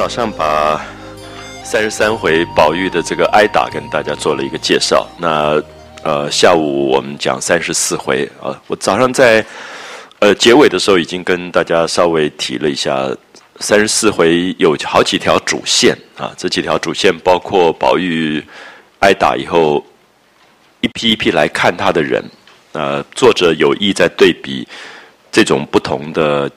早上把三十三回宝玉的这个挨打跟大家做了一个介绍。那呃，下午我们讲三十四回啊。我早上在呃结尾的时候已经跟大家稍微提了一下，三十四回有好几条主线啊。这几条主线包括宝玉挨打以后，一批一批来看他的人。呃，作者有意在对比这种不同的。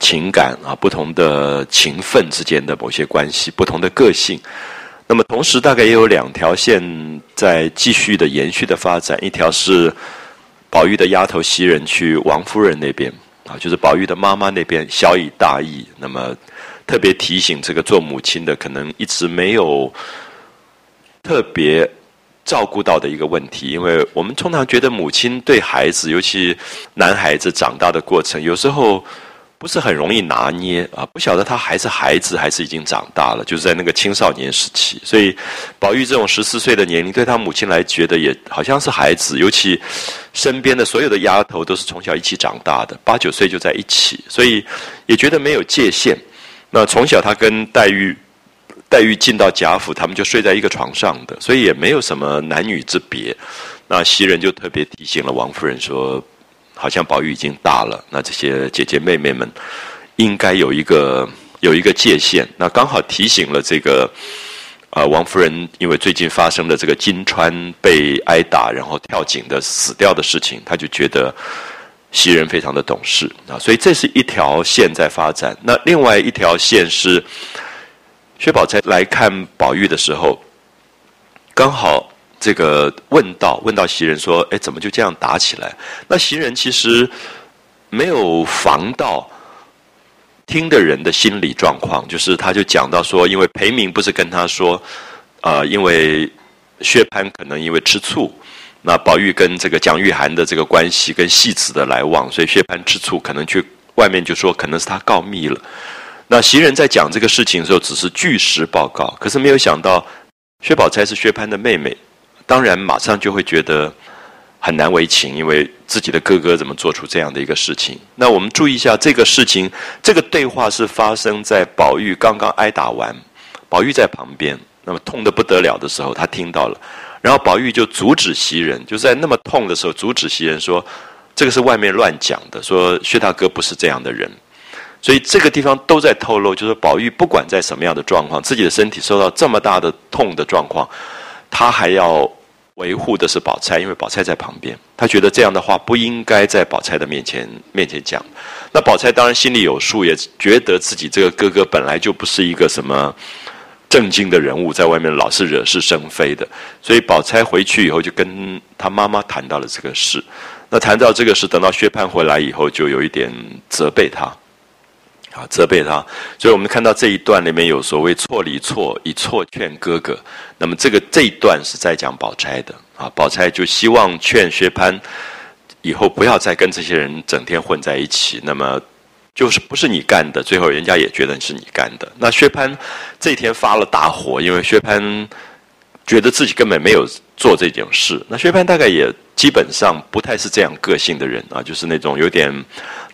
情感啊，不同的情分之间的某些关系，不同的个性。那么同时，大概也有两条线在继续的延续的发展。一条是宝玉的丫头袭人去王夫人那边啊，就是宝玉的妈妈那边小以大义。那么特别提醒这个做母亲的，可能一直没有特别照顾到的一个问题，因为我们通常觉得母亲对孩子，尤其男孩子长大的过程，有时候。不是很容易拿捏啊！不晓得他还是孩子，还是已经长大了，就是在那个青少年时期。所以，宝玉这种十四岁的年龄，对他母亲来觉得也好像是孩子。尤其身边的所有的丫头都是从小一起长大的，八九岁就在一起，所以也觉得没有界限。那从小他跟黛玉，黛玉进到贾府，他们就睡在一个床上的，所以也没有什么男女之别。那袭人就特别提醒了王夫人说。好像宝玉已经大了，那这些姐姐妹妹们应该有一个有一个界限。那刚好提醒了这个啊王夫人，因为最近发生了这个金钏被挨打，然后跳井的死掉的事情，他就觉得袭人非常的懂事啊，所以这是一条线在发展。那另外一条线是薛宝钗来看宝玉的时候，刚好。这个问道问到袭人说：“哎，怎么就这样打起来？”那袭人其实没有防到听的人的心理状况，就是他就讲到说，因为裴明不是跟他说，啊，因为薛蟠可能因为吃醋，那宝玉跟这个蒋玉菡的这个关系跟戏子的来往，所以薛蟠吃醋，可能去外面就说可能是他告密了。那袭人在讲这个事情的时候，只是据实报告，可是没有想到薛宝钗是薛蟠的妹妹。当然，马上就会觉得很难为情，因为自己的哥哥怎么做出这样的一个事情？那我们注意一下，这个事情，这个对话是发生在宝玉刚刚挨打完，宝玉在旁边，那么痛得不得了的时候，他听到了，然后宝玉就阻止袭人，就在那么痛的时候阻止袭人说：“这个是外面乱讲的，说薛大哥不是这样的人。”所以这个地方都在透露，就是宝玉不管在什么样的状况，自己的身体受到这么大的痛的状况，他还要。维护的是宝钗，因为宝钗在旁边，他觉得这样的话不应该在宝钗的面前面前讲。那宝钗当然心里有数，也觉得自己这个哥哥本来就不是一个什么正经的人物，在外面老是惹是生非的。所以宝钗回去以后就跟他妈妈谈到了这个事。那谈到这个事，等到薛蟠回来以后，就有一点责备他。啊，责备他，所以我们看到这一段里面有所谓错里错，以错劝哥哥。那么这个这一段是在讲宝钗的啊，宝钗就希望劝薛蟠以后不要再跟这些人整天混在一起。那么就是不是你干的，最后人家也觉得是你干的。那薛蟠这天发了大火，因为薛蟠觉得自己根本没有做这件事。那薛蟠大概也基本上不太是这样个性的人啊，就是那种有点。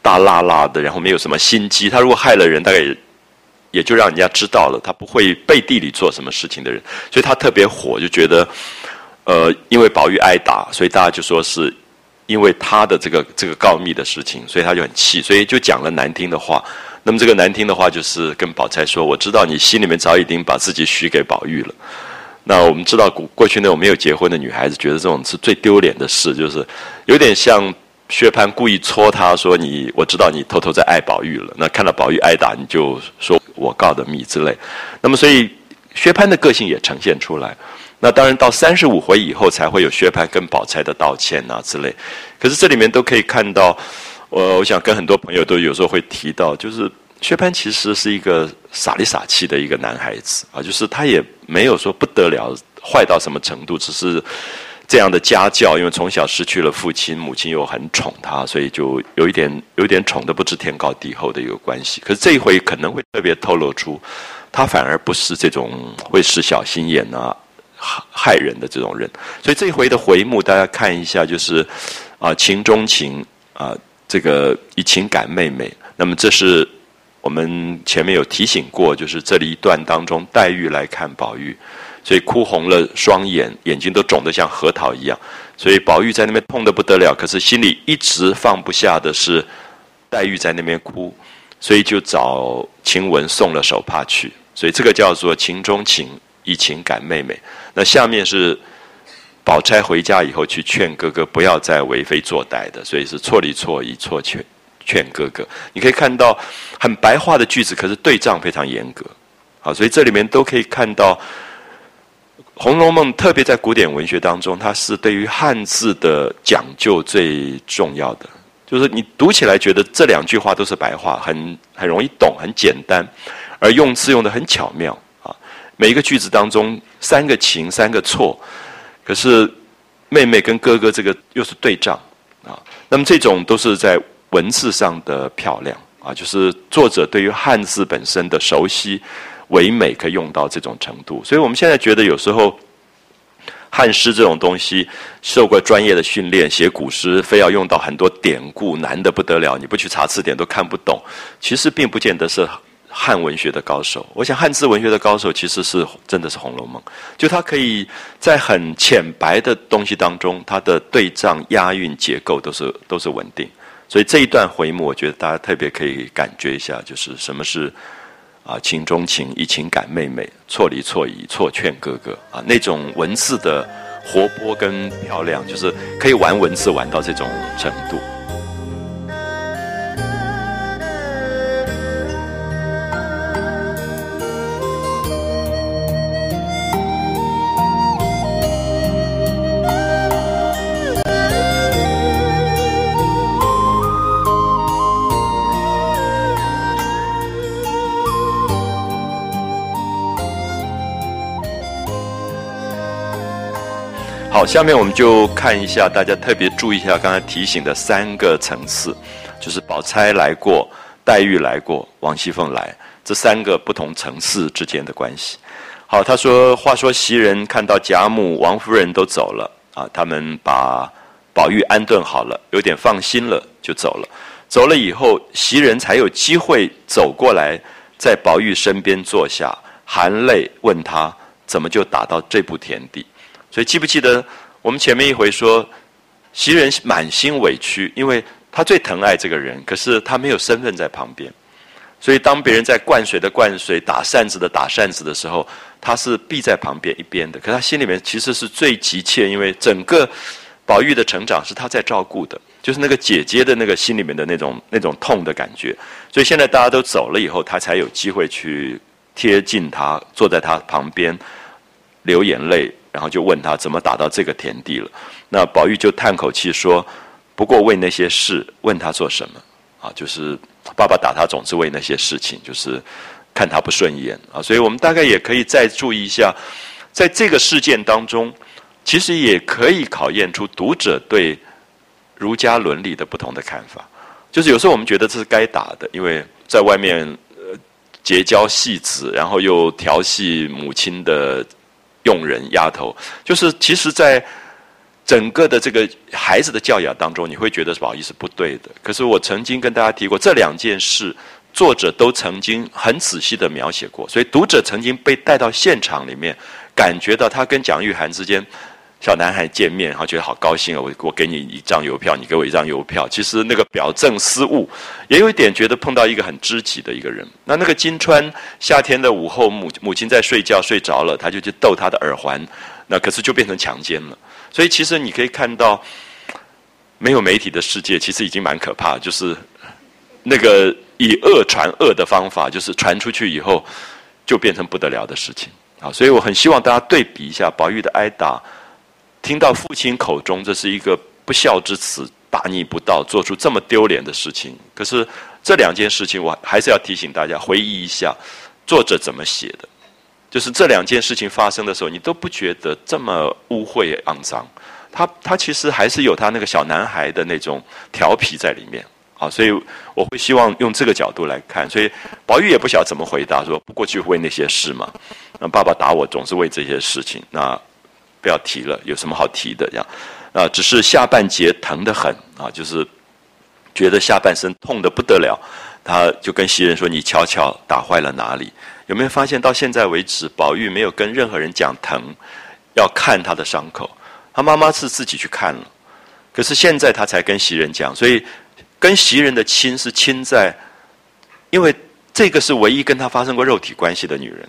大辣辣的，然后没有什么心机。他如果害了人，大概也也就让人家知道了。他不会背地里做什么事情的人，所以他特别火，就觉得，呃，因为宝玉挨打，所以大家就说是因为他的这个这个告密的事情，所以他就很气，所以就讲了难听的话。那么这个难听的话就是跟宝钗说：“我知道你心里面早已经把自己许给宝玉了。”那我们知道过过去那种没有结婚的女孩子，觉得这种是最丢脸的事，就是有点像。薛蟠故意戳他说：“你我知道你偷偷在爱宝玉了。那看到宝玉挨打，你就说我告的密之类。那么，所以薛蟠的个性也呈现出来。那当然到三十五回以后，才会有薛蟠跟宝钗的道歉啊之类。可是这里面都可以看到，我我想跟很多朋友都有时候会提到，就是薛蟠其实是一个傻里傻气的一个男孩子啊，就是他也没有说不得了坏到什么程度，只是。这样的家教，因为从小失去了父亲，母亲又很宠他，所以就有一点有一点宠的不知天高地厚的一个关系。可是这一回可能会特别透露出，他反而不是这种会使小心眼啊、害害人的这种人。所以这一回的回目，大家看一下，就是啊情中情啊，这个以情感妹妹。那么这是我们前面有提醒过，就是这里一段当中，黛玉来看宝玉，所以哭红了双眼，眼睛都肿得像核桃一样。所以宝玉在那边痛得不得了，可是心里一直放不下的是黛玉在那边哭，所以就找晴雯送了手帕去。所以这个叫做情中情，以情感妹妹。那下面是宝钗回家以后去劝哥哥不要再为非作歹的，所以是错里错意错劝劝哥哥。你可以看到很白话的句子，可是对仗非常严格。好，所以这里面都可以看到。《红楼梦》特别在古典文学当中，它是对于汉字的讲究最重要的。就是你读起来觉得这两句话都是白话，很很容易懂，很简单，而用词用的很巧妙啊。每一个句子当中三个情，三个错，可是妹妹跟哥哥这个又是对仗啊。那么这种都是在文字上的漂亮啊，就是作者对于汉字本身的熟悉。唯美可以用到这种程度，所以我们现在觉得有时候汉诗这种东西受过专业的训练，写古诗非要用到很多典故，难的不得了，你不去查字典都看不懂。其实并不见得是汉文学的高手。我想汉字文学的高手其实是真的是《红楼梦》，就他可以在很浅白的东西当中，它的对仗、押韵、结构都是都是稳定。所以这一段回目，我觉得大家特别可以感觉一下，就是什么是。啊，情中情，以情感妹妹，错离错疑，错劝哥哥啊，那种文字的活泼跟漂亮，就是可以玩文字玩到这种程度。好，下面我们就看一下，大家特别注意一下刚才提醒的三个层次，就是宝钗来过，黛玉来过，王熙凤来，这三个不同层次之间的关系。好，他说，话说袭人看到贾母、王夫人都走了啊，他们把宝玉安顿好了，有点放心了，就走了。走了以后，袭人才有机会走过来，在宝玉身边坐下，含泪问他，怎么就打到这步田地？所以记不记得我们前面一回说，袭人满心委屈，因为他最疼爱这个人，可是他没有身份在旁边，所以当别人在灌水的灌水、打扇子的打扇子的时候，他是避在旁边一边的。可他心里面其实是最急切，因为整个宝玉的成长是他在照顾的，就是那个姐姐的那个心里面的那种那种痛的感觉。所以现在大家都走了以后，他才有机会去贴近他，坐在他旁边流眼泪。然后就问他怎么打到这个田地了，那宝玉就叹口气说：“不过为那些事，问他做什么？啊，就是爸爸打他总是为那些事情，就是看他不顺眼啊。所以我们大概也可以再注意一下，在这个事件当中，其实也可以考验出读者对儒家伦理的不同的看法。就是有时候我们觉得这是该打的，因为在外面呃结交戏子，然后又调戏母亲的。”用人丫头，就是其实，在整个的这个孩子的教养当中，你会觉得不好意思不对的。可是我曾经跟大家提过，这两件事，作者都曾经很仔细的描写过，所以读者曾经被带到现场里面，感觉到他跟蒋玉菡之间。小男孩见面，然后觉得好高兴啊！我我给你一张邮票，你给我一张邮票。其实那个表证失误，也有一点觉得碰到一个很知己的一个人。那那个金川，夏天的午后，母母亲在睡觉，睡着了，他就去逗她的耳环，那可是就变成强奸了。所以其实你可以看到，没有媒体的世界其实已经蛮可怕，就是那个以恶传恶的方法，就是传出去以后就变成不得了的事情啊！所以我很希望大家对比一下宝玉的挨打。听到父亲口中这是一个不孝之子，大逆不道，做出这么丢脸的事情。可是这两件事情，我还是要提醒大家回忆一下，作者怎么写的。就是这两件事情发生的时候，你都不觉得这么污秽肮脏。他他其实还是有他那个小男孩的那种调皮在里面啊。所以我会希望用这个角度来看。所以宝玉也不晓得怎么回答，说不过去为那些事嘛。那爸爸打我总是为这些事情。那。不要提了，有什么好提的？这样，啊，只是下半截疼得很啊，就是觉得下半身痛得不得了。他就跟袭人说：“你瞧瞧，打坏了哪里？有没有发现到现在为止，宝玉没有跟任何人讲疼，要看他的伤口。他妈妈是自己去看了，可是现在他才跟袭人讲。所以跟袭人的亲是亲在，因为这个是唯一跟他发生过肉体关系的女人，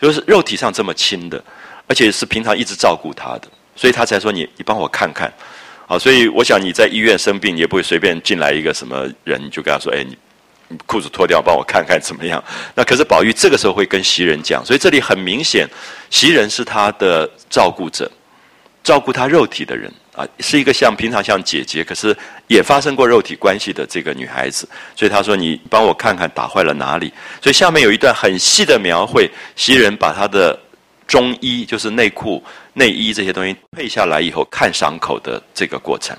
就是肉体上这么亲的，而且是平常一直照顾他的，所以他才说：你你帮我看看。啊，所以我想你在医院生病，也不会随便进来一个什么人就跟他说：哎，你。”裤子脱掉，帮我看看怎么样？那可是宝玉这个时候会跟袭人讲，所以这里很明显，袭人是他的照顾者，照顾他肉体的人啊，是一个像平常像姐姐，可是也发生过肉体关系的这个女孩子。所以他说：“你帮我看看打坏了哪里？”所以下面有一段很细的描绘，袭人把他的中医，就是内裤、内衣这些东西退下来以后，看伤口的这个过程。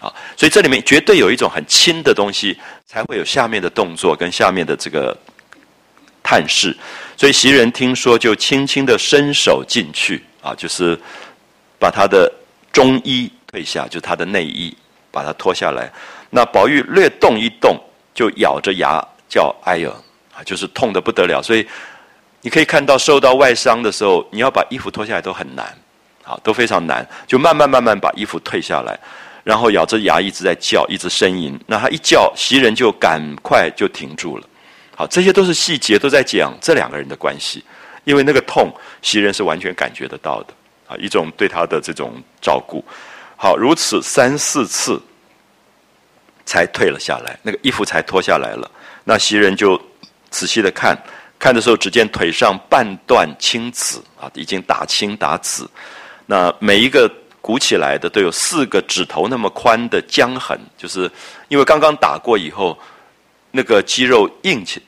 啊，所以这里面绝对有一种很轻的东西，才会有下面的动作跟下面的这个探视。所以袭人听说，就轻轻的伸手进去，啊，就是把他的中衣退下，就他的内衣，把它脱下来。那宝玉略动一动，就咬着牙叫“哎呦”，啊，就是痛的不得了。所以你可以看到，受到外伤的时候，你要把衣服脱下来都很难，啊，都非常难，就慢慢慢慢把衣服退下来。然后咬着牙一直在叫，一直呻吟。那他一叫，袭人就赶快就停住了。好，这些都是细节，都在讲这两个人的关系。因为那个痛，袭人是完全感觉得到的。啊，一种对他的这种照顾。好，如此三四次，才退了下来，那个衣服才脱下来了。那袭人就仔细的看，看的时候，只见腿上半段青紫啊，已经打青打紫。那每一个。鼓起来的都有四个指头那么宽的浆痕，就是因为刚刚打过以后，那个肌肉硬起、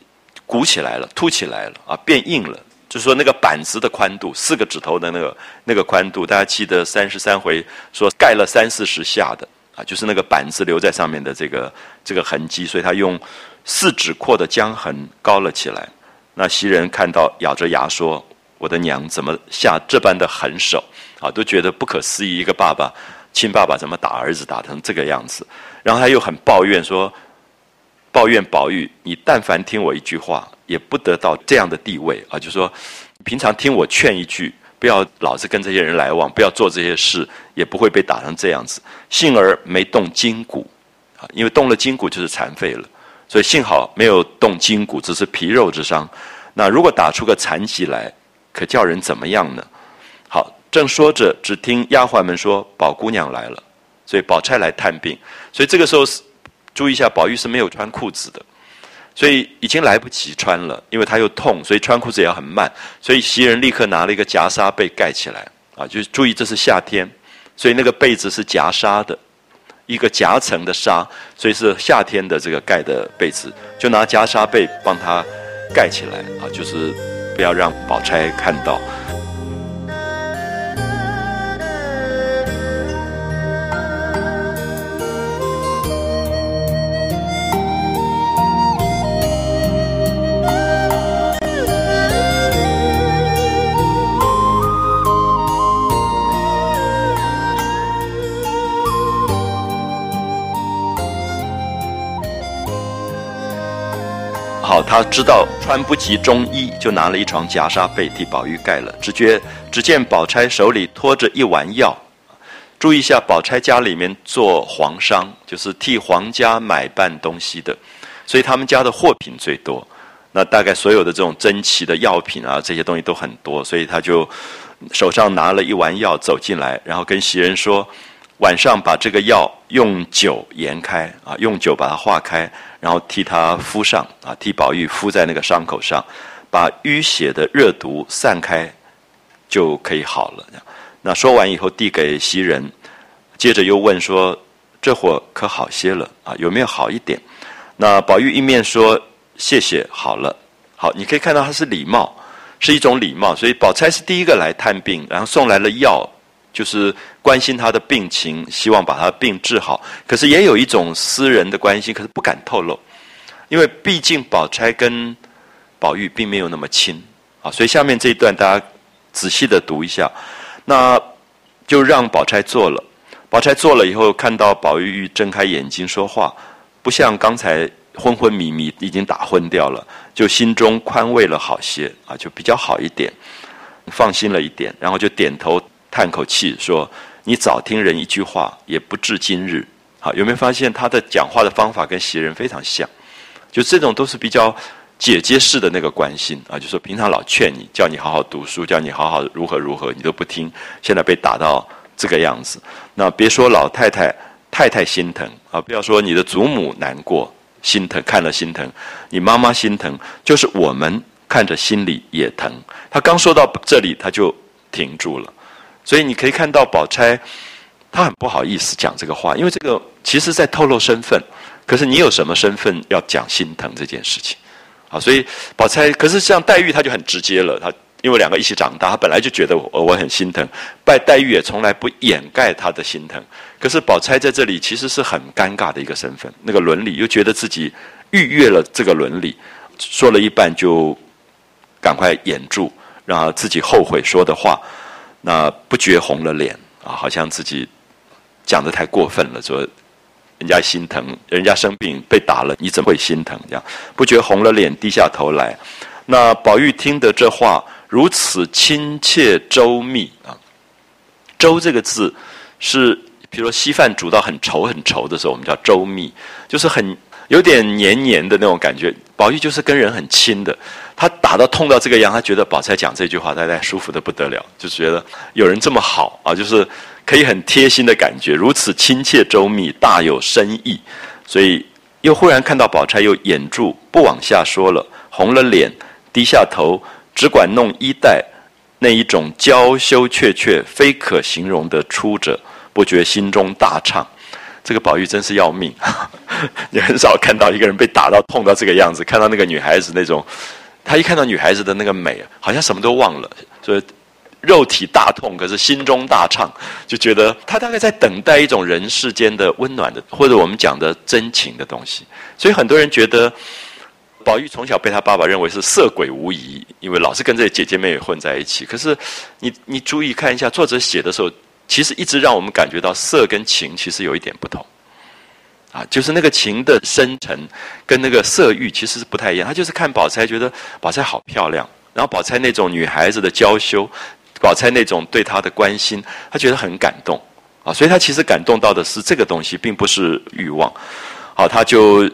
鼓起来了、凸起来了啊，变硬了。就是说那个板子的宽度，四个指头的那个那个宽度，大家记得三十三回说盖了三四十下的啊，就是那个板子留在上面的这个这个痕迹，所以他用四指阔的浆痕高了起来。那袭人看到，咬着牙说：“我的娘怎么下这般的狠手？”啊，都觉得不可思议，一个爸爸，亲爸爸怎么打儿子打成这个样子？然后他又很抱怨说：“抱怨宝玉，你但凡听我一句话，也不得到这样的地位啊！就说平常听我劝一句，不要老是跟这些人来往，不要做这些事，也不会被打成这样子。幸而没动筋骨啊，因为动了筋骨就是残废了，所以幸好没有动筋骨，只是皮肉之伤。那如果打出个残疾来，可叫人怎么样呢？”好正说着，只听丫鬟们说：“宝姑娘来了。”所以宝钗来探病。所以这个时候是注意一下，宝玉是没有穿裤子的，所以已经来不及穿了，因为他又痛，所以穿裤子也很慢。所以袭人立刻拿了一个夹纱被盖起来啊，就注意这是夏天，所以那个被子是夹纱的，一个夹层的纱，所以是夏天的这个盖的被子，就拿夹纱被帮他盖起来啊，就是不要让宝钗看到。他知道穿不及中衣，就拿了一床夹纱被替宝玉盖了。只觉只见宝钗手里托着一丸药，注意一下，宝钗家里面做皇商，就是替皇家买办东西的，所以他们家的货品最多。那大概所有的这种珍奇的药品啊，这些东西都很多，所以他就手上拿了一丸药走进来，然后跟袭人说。晚上把这个药用酒研开啊，用酒把它化开，然后替他敷上啊，替宝玉敷在那个伤口上，把淤血的热毒散开，就可以好了。那说完以后递给袭人，接着又问说：“这会可好些了啊？有没有好一点？”那宝玉一面说：“谢谢，好了。”好，你可以看到他是礼貌，是一种礼貌。所以宝钗是第一个来探病，然后送来了药。就是关心他的病情，希望把他病治好。可是也有一种私人的关心，可是不敢透露，因为毕竟宝钗跟宝玉并没有那么亲啊。所以下面这一段大家仔细的读一下，那就让宝钗做了。宝钗做了以后，看到宝玉睁开眼睛说话，不像刚才昏昏迷迷，已经打昏掉了，就心中宽慰了好些啊，就比较好一点，放心了一点，然后就点头叹口气说：“你早听人一句话，也不至今日。”好，有没有发现他的讲话的方法跟袭人非常像？就这种都是比较姐姐式的那个关心啊，就说平常老劝你，叫你好好读书，叫你好好如何如何，你都不听，现在被打到这个样子，那别说老太太太太心疼啊，不要说你的祖母难过。心疼，看了心疼，你妈妈心疼，就是我们看着心里也疼。他刚说到这里，他就停住了。所以你可以看到，宝钗她很不好意思讲这个话，因为这个其实在透露身份。可是你有什么身份要讲心疼这件事情？啊，所以宝钗，可是像黛玉，她就很直接了。她因为两个一起长大，她本来就觉得我我很心疼。拜黛玉也从来不掩盖她的心疼。可是宝钗在这里其实是很尴尬的一个身份，那个伦理又觉得自己逾越了这个伦理，说了一半就赶快掩住，让自己后悔说的话，那不觉红了脸啊，好像自己讲的太过分了，说人家心疼，人家生病被打了，你怎么会心疼？这样不觉红了脸，低下头来。那宝玉听得这话如此亲切周密啊，周这个字是。比如说稀饭煮到很稠很稠的时候，我们叫周密，就是很有点黏黏的那种感觉。宝玉就是跟人很亲的，他打到痛到这个样，他觉得宝钗讲这句话，大概舒服的不得了，就觉得有人这么好啊，就是可以很贴心的感觉，如此亲切周密，大有深意。所以又忽然看到宝钗又掩住不往下说了，红了脸，低下头，只管弄衣带，那一种娇羞怯怯，非可形容的出者。不觉心中大畅，这个宝玉真是要命，你很少看到一个人被打到痛到这个样子。看到那个女孩子那种，他一看到女孩子的那个美，好像什么都忘了，所以肉体大痛，可是心中大畅，就觉得他大概在等待一种人世间的温暖的，或者我们讲的真情的东西。所以很多人觉得，宝玉从小被他爸爸认为是色鬼无疑，因为老是跟这些姐姐妹混在一起。可是你你注意看一下，作者写的时候。其实一直让我们感觉到色跟情其实有一点不同，啊，就是那个情的深沉跟那个色欲其实是不太一样。他就是看宝钗，觉得宝钗好漂亮，然后宝钗那种女孩子的娇羞，宝钗那种对他的关心，他觉得很感动啊。所以他其实感动到的是这个东西，并不是欲望。好，他就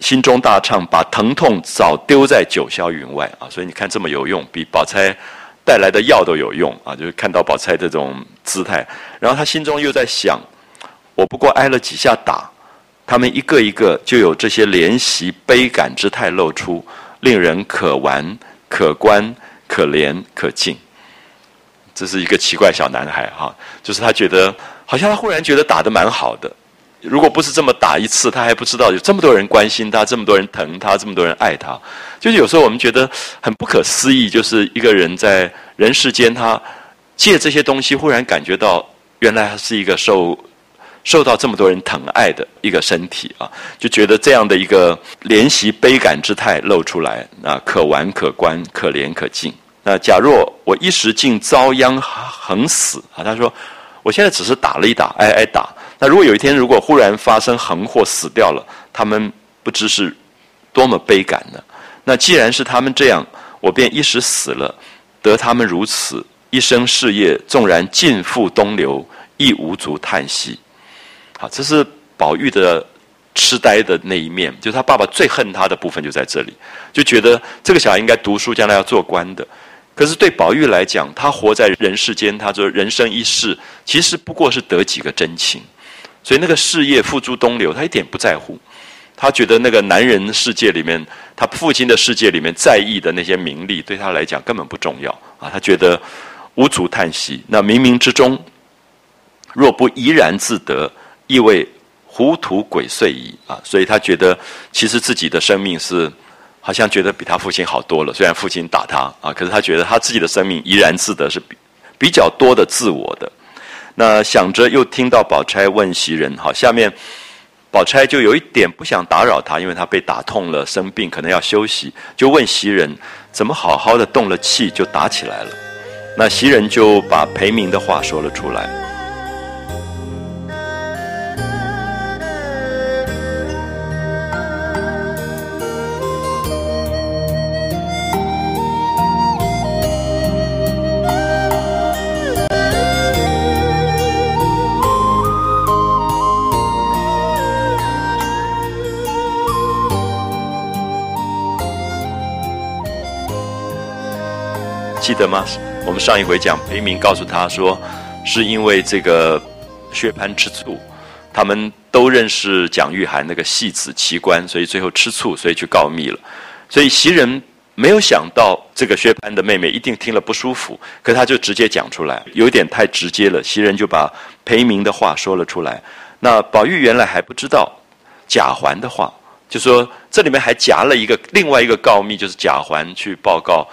心中大畅，把疼痛早丢在九霄云外啊。所以你看这么有用，比宝钗。带来的药都有用啊！就是看到宝钗这种姿态，然后他心中又在想：我不过挨了几下打，他们一个一个就有这些怜惜悲感之态露出，令人可玩、可观、可怜、可敬。这是一个奇怪小男孩哈，就是他觉得好像他忽然觉得打的蛮好的。如果不是这么打一次，他还不知道有这么多人关心他，这么多人疼他，这么多人爱他。就是有时候我们觉得很不可思议，就是一个人在人世间，他借这些东西，忽然感觉到原来他是一个受受到这么多人疼爱的一个身体啊，就觉得这样的一个怜惜悲感之态露出来啊，可玩可观，可怜可敬。那假若我一时竟遭殃横死啊，他说我现在只是打了一打，挨挨打。那如果有一天，如果忽然发生横祸死掉了，他们不知是多么悲感呢？那既然是他们这样，我便一时死了，得他们如此一生事业，纵然尽付东流，亦无足叹息。好，这是宝玉的痴呆的那一面，就是他爸爸最恨他的部分就在这里，就觉得这个小孩应该读书，将来要做官的。可是对宝玉来讲，他活在人世间，他说人生一世，其实不过是得几个真情。所以那个事业付诸东流，他一点不在乎。他觉得那个男人世界里面，他父亲的世界里面在意的那些名利，对他来讲根本不重要啊。他觉得无足叹息。那冥冥之中，若不怡然自得，意味糊涂鬼祟矣啊。所以他觉得，其实自己的生命是好像觉得比他父亲好多了。虽然父亲打他啊，可是他觉得他自己的生命怡然自得，是比比较多的自我的。那想着，又听到宝钗问袭人：“好，下面宝钗就有一点不想打扰他，因为他被打痛了，生病可能要休息，就问袭人怎么好好的动了气就打起来了。那袭人就把裴明的话说了出来。记得吗？我们上一回讲裴明告诉他说，是因为这个薛蟠吃醋，他们都认识蒋玉菡那个戏子奇官，所以最后吃醋，所以去告密了。所以袭人没有想到这个薛蟠的妹妹一定听了不舒服，可他就直接讲出来，有点太直接了。袭人就把裴明的话说了出来。那宝玉原来还不知道贾环的话，就说这里面还夹了一个另外一个告密，就是贾环去报告。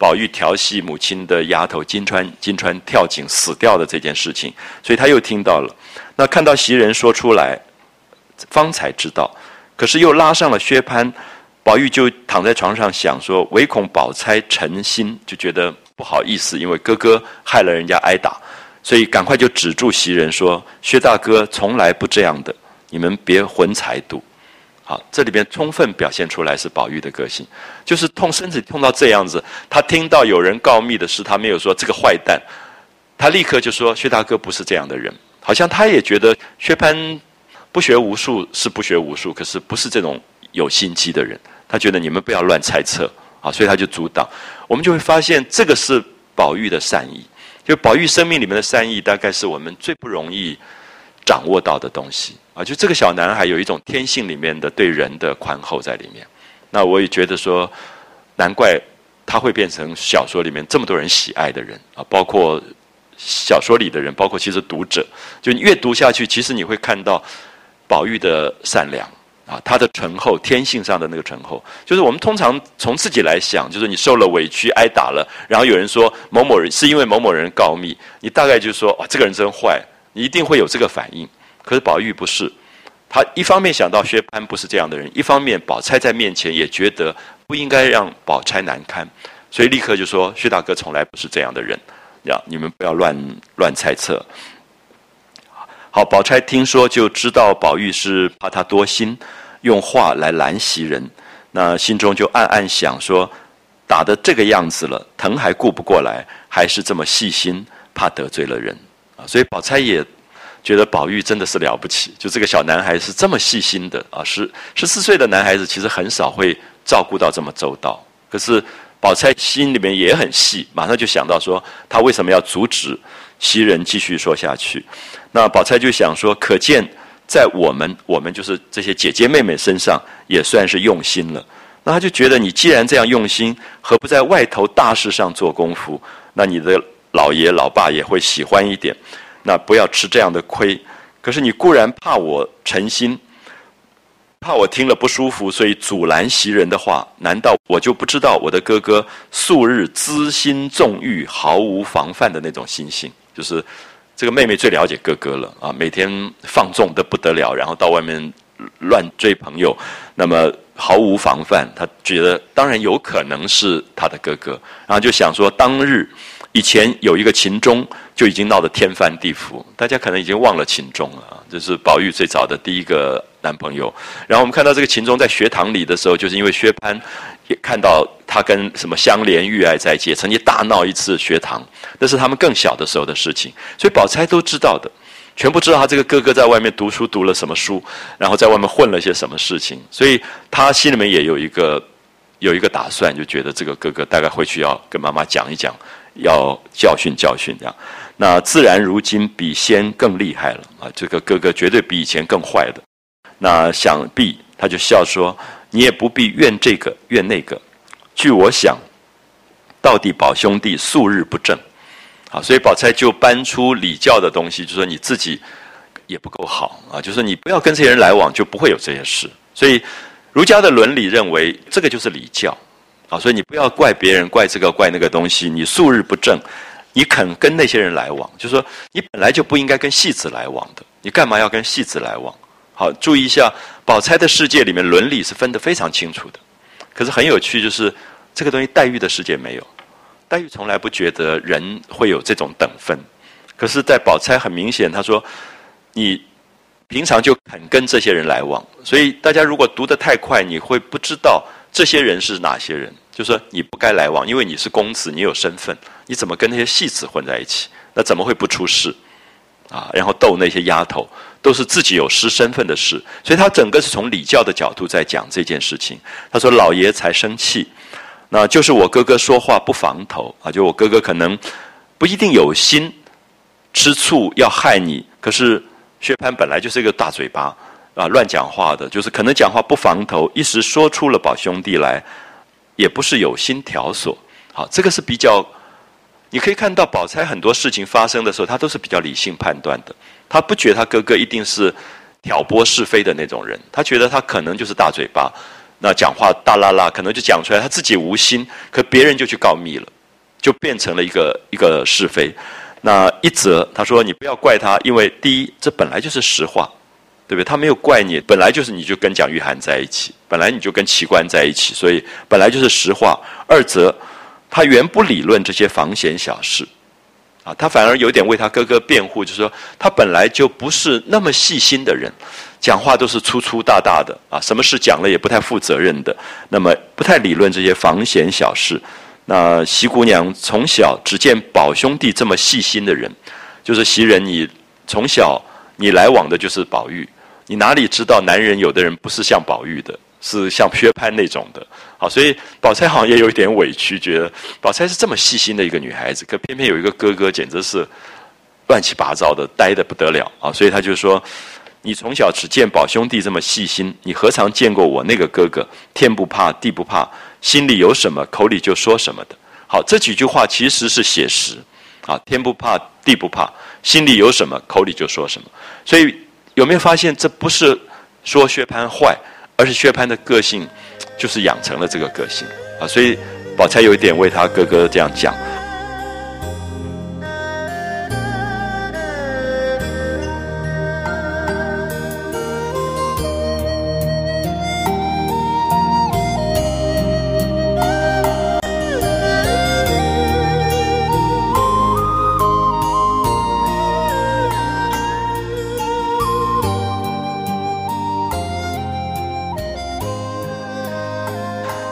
宝玉调戏母亲的丫头金钏，金钏跳井死掉的这件事情，所以他又听到了。那看到袭人说出来，方才知道，可是又拉上了薛蟠，宝玉就躺在床上想说，唯恐宝钗沉心，就觉得不好意思，因为哥哥害了人家挨打，所以赶快就止住袭人说：“薛大哥从来不这样的，你们别混才度。”好，这里边充分表现出来是宝玉的个性，就是痛身子痛到这样子。他听到有人告密的事，他没有说这个坏蛋，他立刻就说薛大哥不是这样的人。好像他也觉得薛蟠不学无术是不学无术，可是不是这种有心机的人。他觉得你们不要乱猜测啊，所以他就阻挡。我们就会发现这个是宝玉的善意，就宝玉生命里面的善意，大概是我们最不容易掌握到的东西。啊，就这个小男孩有一种天性里面的对人的宽厚在里面，那我也觉得说，难怪他会变成小说里面这么多人喜爱的人啊，包括小说里的人，包括其实读者，就你越读下去，其实你会看到宝玉的善良啊，他的醇厚，天性上的那个醇厚，就是我们通常从自己来想，就是你受了委屈挨打了，然后有人说某某人是因为某某人告密，你大概就说哇，这个人真坏，你一定会有这个反应。可是宝玉不是，他一方面想到薛蟠不是这样的人，一方面宝钗在面前也觉得不应该让宝钗难堪，所以立刻就说薛大哥从来不是这样的人，要你们不要乱乱猜测。好，宝钗听说就知道宝玉是怕他多心，用话来拦袭人，那心中就暗暗想说，打的这个样子了，疼还顾不过来，还是这么细心，怕得罪了人。所以宝钗也。觉得宝玉真的是了不起，就这个小男孩是这么细心的啊！十十四岁的男孩子其实很少会照顾到这么周到。可是宝钗心里面也很细，马上就想到说，他为什么要阻止袭人继续说下去？那宝钗就想说，可见在我们我们就是这些姐姐妹妹身上也算是用心了。那他就觉得，你既然这样用心，何不在外头大事上做功夫？那你的老爷老爸也会喜欢一点。那不要吃这样的亏，可是你固然怕我诚心，怕我听了不舒服，所以阻拦袭人的话。难道我就不知道我的哥哥素日资心纵欲，毫无防范的那种心性？就是这个妹妹最了解哥哥了啊，每天放纵的不得了，然后到外面乱追朋友，那么毫无防范。他觉得当然有可能是他的哥哥，然后就想说当日。以前有一个秦钟，就已经闹得天翻地覆。大家可能已经忘了秦钟了啊，这是宝玉最早的第一个男朋友。然后我们看到这个秦钟在学堂里的时候，就是因为薛蟠也看到他跟什么香莲玉爱在一起，曾经大闹一次学堂。那是他们更小的时候的事情，所以宝钗都知道的，全部知道他这个哥哥在外面读书读了什么书，然后在外面混了些什么事情。所以他心里面也有一个有一个打算，就觉得这个哥哥大概回去要跟妈妈讲一讲。要教训教训这样，那自然如今比先更厉害了啊！这个哥哥绝对比以前更坏的。那想必他就笑说：“你也不必怨这个怨那个。据我想，到底宝兄弟素日不正，啊，所以宝钗就搬出礼教的东西，就说你自己也不够好啊，就是你不要跟这些人来往，就不会有这些事。所以儒家的伦理认为，这个就是礼教。”啊，所以你不要怪别人，怪这个怪那个东西。你素日不正，你肯跟那些人来往，就是说你本来就不应该跟戏子来往的。你干嘛要跟戏子来往？好，注意一下，宝钗的世界里面伦理是分得非常清楚的。可是很有趣，就是这个东西黛玉的世界没有，黛玉从来不觉得人会有这种等分。可是，在宝钗很明显，她说你平常就肯跟这些人来往，所以大家如果读得太快，你会不知道。这些人是哪些人？就说你不该来往，因为你是公子，你有身份，你怎么跟那些戏子混在一起？那怎么会不出事？啊，然后逗那些丫头，都是自己有失身份的事。所以他整个是从礼教的角度在讲这件事情。他说：“老爷才生气，那就是我哥哥说话不防头啊，就我哥哥可能不一定有心吃醋要害你，可是薛蟠本来就是一个大嘴巴啊，乱讲话的，就是可能讲话不防头，一时说出了宝兄弟来，也不是有心挑唆。好，这个是比较，你可以看到宝钗很多事情发生的时候，她都是比较理性判断的，她不觉得她哥哥一定是挑拨是非的那种人，他觉得他可能就是大嘴巴。那讲话大啦啦，可能就讲出来，他自己无心，可别人就去告密了，就变成了一个一个是非。那一则他说你不要怪他，因为第一这本来就是实话，对不对？他没有怪你，本来就是你就跟蒋玉菡在一起，本来你就跟奇观在一起，所以本来就是实话。二则他原不理论这些房闲小事，啊，他反而有点为他哥哥辩护，就是说他本来就不是那么细心的人。讲话都是粗粗大大的啊，什么事讲了也不太负责任的，那么不太理论这些房闲小事。那席姑娘从小只见宝兄弟这么细心的人，就是袭人，你从小你来往的就是宝玉，你哪里知道男人有的人不是像宝玉的，是像薛蟠那种的。好，所以宝钗好像也有一点委屈，觉得宝钗是这么细心的一个女孩子，可偏偏有一个哥哥简直是乱七八糟的，呆的不得了啊！所以他就说。你从小只见宝兄弟这么细心，你何尝见过我那个哥哥？天不怕地不怕，心里有什么口里就说什么的。好，这几句话其实是写实啊。天不怕地不怕，心里有什么口里就说什么。所以有没有发现，这不是说薛蟠坏，而是薛蟠的个性就是养成了这个个性啊。所以宝钗有一点为他哥哥这样讲。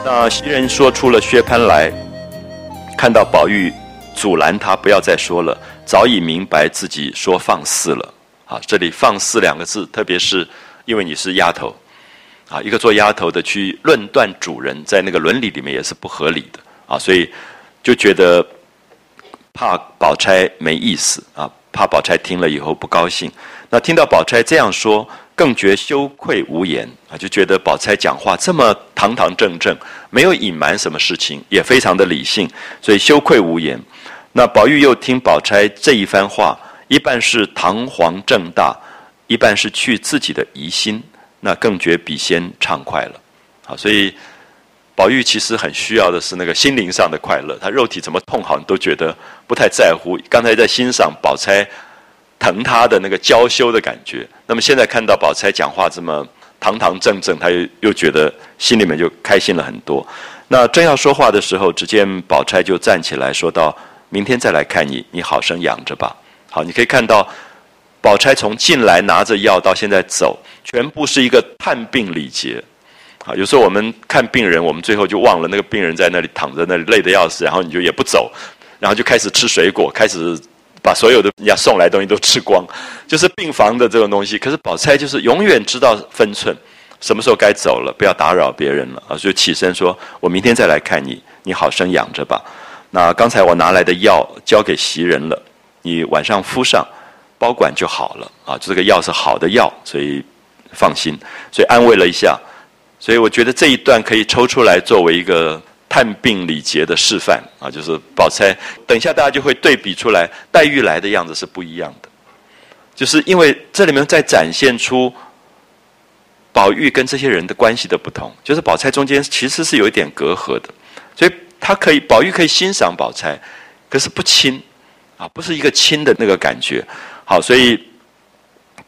那袭人说出了薛蟠来，看到宝玉阻拦他不要再说了，早已明白自己说放肆了。啊，这里“放肆”两个字，特别是因为你是丫头，啊，一个做丫头的去论断主人，在那个伦理里面也是不合理的啊，所以就觉得怕宝钗没意思啊，怕宝钗听了以后不高兴。那听到宝钗这样说。更觉羞愧无言啊，就觉得宝钗讲话这么堂堂正正，没有隐瞒什么事情，也非常的理性，所以羞愧无言。那宝玉又听宝钗这一番话，一半是堂皇正大，一半是去自己的疑心，那更觉比先畅快了。好，所以宝玉其实很需要的是那个心灵上的快乐，他肉体怎么痛好，你都觉得不太在乎。刚才在欣赏宝钗。疼他的那个娇羞的感觉，那么现在看到宝钗讲话这么堂堂正正，他又又觉得心里面就开心了很多。那正要说话的时候，只见宝钗就站起来说道：“明天再来看你，你好生养着吧。”好，你可以看到宝钗从进来拿着药到现在走，全部是一个探病礼节。有时候我们看病人，我们最后就忘了那个病人在那里躺在那里累得要死，然后你就也不走，然后就开始吃水果，开始。把所有的人家送来东西都吃光，就是病房的这种东西。可是宝钗就是永远知道分寸，什么时候该走了，不要打扰别人了啊！就起身说：“我明天再来看你，你好生养着吧。”那刚才我拿来的药交给袭人了，你晚上敷上，保管就好了啊！这个药是好的药，所以放心，所以安慰了一下。所以我觉得这一段可以抽出来作为一个。探病礼节的示范啊，就是宝钗。等一下，大家就会对比出来，黛玉来的样子是不一样的。就是因为这里面在展现出宝玉跟这些人的关系的不同，就是宝钗中间其实是有一点隔阂的，所以他可以，宝玉可以欣赏宝钗，可是不亲啊，不是一个亲的那个感觉。好，所以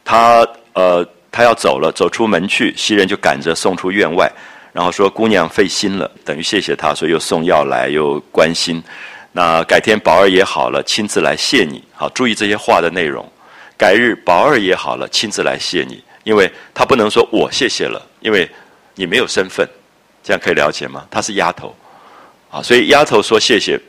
他呃，他要走了，走出门去，袭人就赶着送出院外。然后说姑娘费心了，等于谢谢他，所以又送药来，又关心。那改天宝二爷好了，亲自来谢你。好，注意这些话的内容。改日宝二爷好了，亲自来谢你，因为他不能说我谢谢了，因为你没有身份，这样可以了解吗？他是丫头，啊，所以丫头说谢谢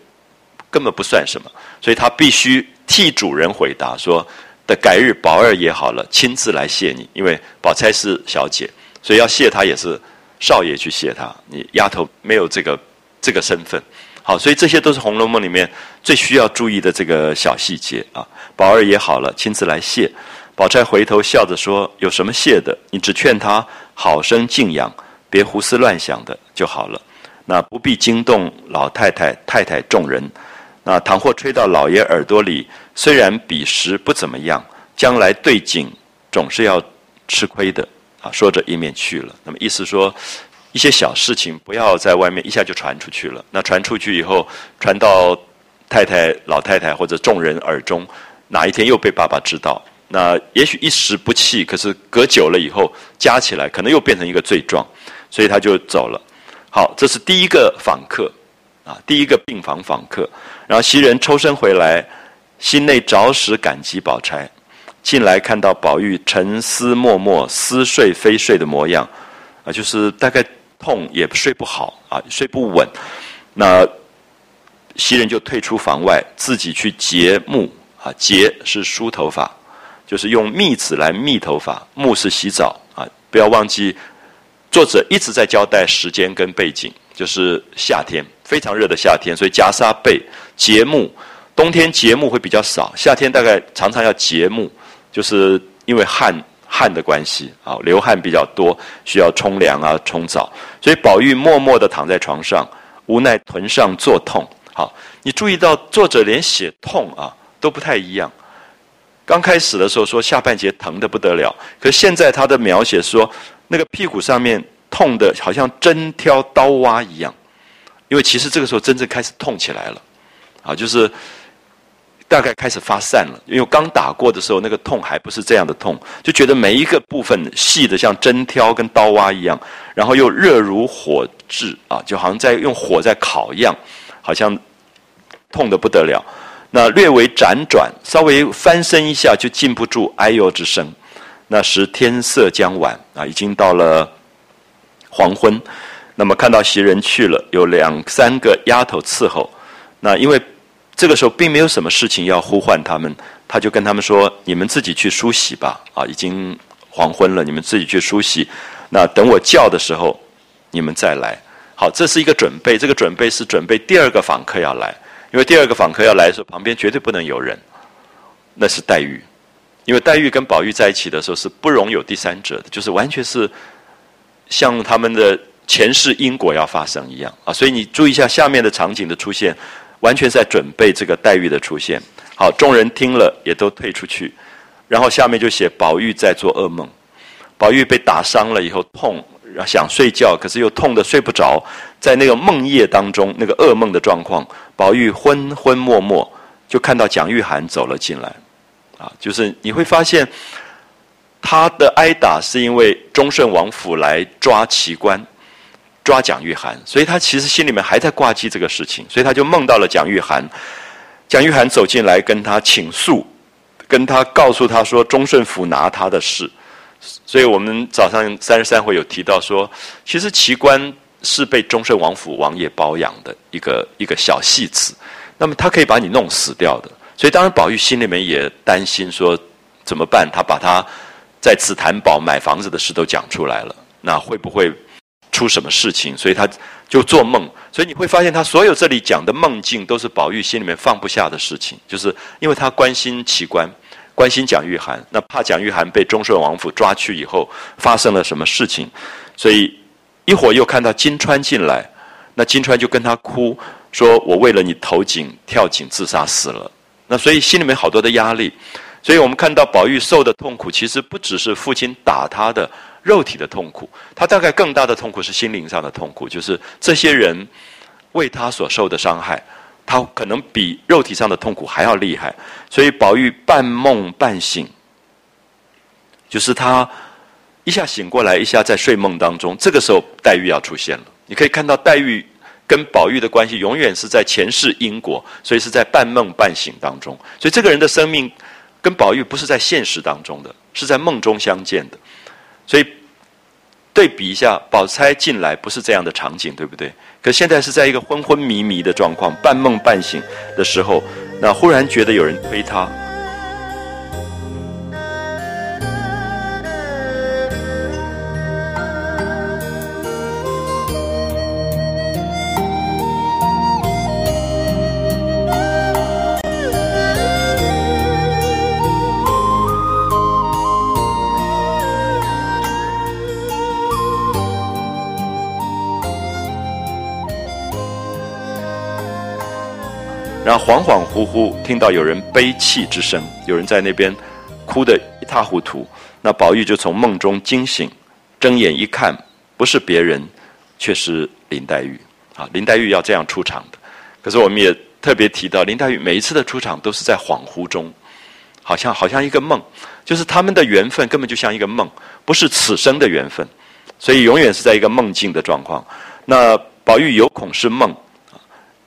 根本不算什么，所以他必须替主人回答说的改日宝二爷好了，亲自来谢你，因为宝钗是小姐，所以要谢她也是。少爷去谢他，你丫头没有这个这个身份。好，所以这些都是《红楼梦》里面最需要注意的这个小细节啊。宝二爷好了，亲自来谢。宝钗回头笑着说：“有什么谢的？你只劝他好生静养，别胡思乱想的就好了。那不必惊动老太太、太太众人。那倘或吹到老爷耳朵里，虽然彼时不怎么样，将来对景总是要吃亏的。”啊，说着一面去了。那么意思说。一些小事情不要在外面一下就传出去了。那传出去以后，传到太太、老太太或者众人耳中，哪一天又被爸爸知道？那也许一时不气，可是隔久了以后，加起来可能又变成一个罪状，所以他就走了。好，这是第一个访客，啊，第一个病房访客。然后袭人抽身回来，心内着实感激宝钗。进来看到宝玉沉思默默、似睡非睡的模样，啊，就是大概。痛也睡不好啊，睡不稳。那袭人就退出房外，自己去结木啊。结是梳头发，就是用蜜子来蜜头发。木是洗澡啊。不要忘记，作者一直在交代时间跟背景，就是夏天非常热的夏天，所以袈裟被节目。冬天节目会比较少，夏天大概常常要节目，就是因为汗。汗的关系啊，流汗比较多，需要冲凉啊，冲澡。所以宝玉默默地躺在床上，无奈臀上作痛。好，你注意到作者连写痛啊都不太一样。刚开始的时候说下半截疼得不得了，可现在他的描写说那个屁股上面痛的好像针挑刀挖一样，因为其实这个时候真正开始痛起来了，啊，就是。大概开始发散了，因为刚打过的时候，那个痛还不是这样的痛，就觉得每一个部分细的像针挑跟刀挖一样，然后又热如火炙啊，就好像在用火在烤一样，好像痛得不得了。那略微辗转，稍微翻身一下，就禁不住哎呦之声。那时天色将晚啊，已经到了黄昏。那么看到袭人去了，有两三个丫头伺候。那因为。这个时候并没有什么事情要呼唤他们，他就跟他们说：“你们自己去梳洗吧，啊，已经黄昏了，你们自己去梳洗。那等我叫的时候，你们再来。好，这是一个准备，这个准备是准备第二个访客要来，因为第二个访客要来的时候，旁边绝对不能有人，那是黛玉，因为黛玉跟宝玉在一起的时候是不容有第三者的，就是完全是像他们的前世因果要发生一样啊。所以你注意一下下面的场景的出现。”完全在准备这个黛玉的出现。好，众人听了也都退出去。然后下面就写宝玉在做噩梦。宝玉被打伤了以后痛，想睡觉，可是又痛得睡不着。在那个梦夜当中，那个噩梦的状况，宝玉昏昏默默，就看到蒋玉菡走了进来。啊，就是你会发现，他的挨打是因为忠顺王府来抓奇官。抓蒋玉菡，所以他其实心里面还在挂记这个事情，所以他就梦到了蒋玉菡。蒋玉菡走进来跟他倾诉，跟他告诉他说忠顺府拿他的事。所以我们早上三十三回有提到说，其实奇官是被忠顺王府王爷包养的一个一个小戏子，那么他可以把你弄死掉的。所以当然宝玉心里面也担心说怎么办？他把他在紫檀堡买房子的事都讲出来了，那会不会？出什么事情，所以他就做梦，所以你会发现他所有这里讲的梦境都是宝玉心里面放不下的事情，就是因为他关心奇观，关心蒋玉菡，那怕蒋玉菡被忠顺王府抓去以后发生了什么事情，所以一会儿又看到金钏进来，那金钏就跟他哭，说我为了你投井跳井自杀死了，那所以心里面好多的压力，所以我们看到宝玉受的痛苦，其实不只是父亲打他的。肉体的痛苦，他大概更大的痛苦是心灵上的痛苦，就是这些人为他所受的伤害，他可能比肉体上的痛苦还要厉害。所以宝玉半梦半醒，就是他一下醒过来，一下在睡梦当中。这个时候，黛玉要出现了。你可以看到黛玉跟宝玉的关系永远是在前世因果，所以是在半梦半醒当中。所以这个人的生命跟宝玉不是在现实当中的，是在梦中相见的。所以对比一下，宝钗进来不是这样的场景，对不对？可现在是在一个昏昏迷迷的状况，半梦半醒的时候，那忽然觉得有人推她。然后恍恍惚惚听到有人悲泣之声，有人在那边哭得一塌糊涂。那宝玉就从梦中惊醒，睁眼一看，不是别人，却是林黛玉。啊，林黛玉要这样出场的。可是我们也特别提到，林黛玉每一次的出场都是在恍惚中，好像好像一个梦，就是他们的缘分根本就像一个梦，不是此生的缘分，所以永远是在一个梦境的状况。那宝玉有恐是梦。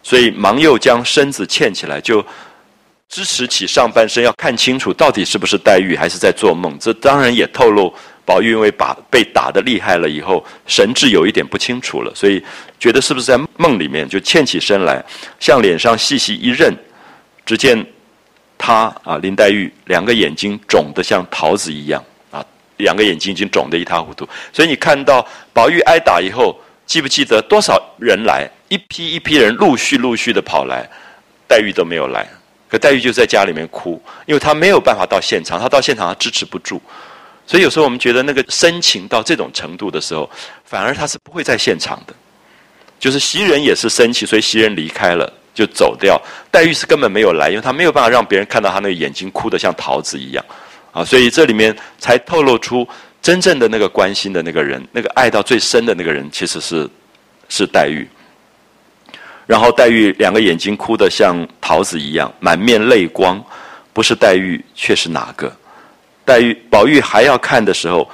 所以忙又将身子欠起来，就支持起上半身，要看清楚到底是不是黛玉，还是在做梦。这当然也透露宝玉因为把被打的厉害了以后，神志有一点不清楚了，所以觉得是不是在梦里面，就欠起身来，向脸上细细一认，只见他啊林黛玉两个眼睛肿得像桃子一样啊，两个眼睛已经肿得一塌糊涂。所以你看到宝玉挨打以后。记不记得多少人来？一批一批人陆续陆续的跑来，黛玉都没有来。可黛玉就在家里面哭，因为她没有办法到现场，她到现场她支持不住。所以有时候我们觉得那个深情到这种程度的时候，反而她是不会在现场的。就是袭人也是生气，所以袭人离开了就走掉。黛玉是根本没有来，因为她没有办法让别人看到她那个眼睛哭得像桃子一样啊。所以这里面才透露出。真正的那个关心的那个人，那个爱到最深的那个人，其实是是黛玉。然后黛玉两个眼睛哭得像桃子一样，满面泪光，不是黛玉，却是哪个？黛玉、宝玉还要看的时候，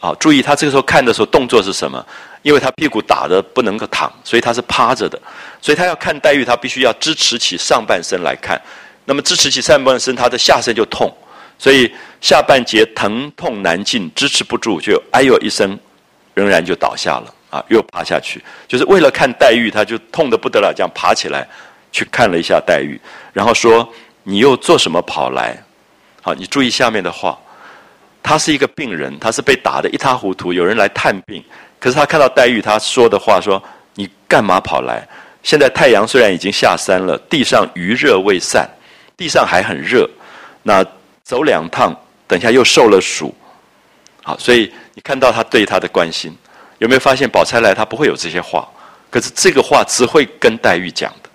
啊，注意他这个时候看的时候动作是什么？因为他屁股打的不能够躺，所以他是趴着的，所以他要看黛玉，他必须要支持起上半身来看。那么支持起上半身，他的下身就痛。所以下半截疼痛难禁，支持不住，就哎呦一声，仍然就倒下了啊，又爬下去，就是为了看黛玉，他就痛得不得了，这样爬起来去看了一下黛玉，然后说：“你又做什么跑来？”好，你注意下面的话，他是一个病人，他是被打得一塌糊涂，有人来探病，可是他看到黛玉，他说的话说：“你干嘛跑来？现在太阳虽然已经下山了，地上余热未散，地上还很热，那。”走两趟，等下又受了暑，好，所以你看到他对他的关心，有没有发现宝钗来他不会有这些话，可是这个话只会跟黛玉讲的，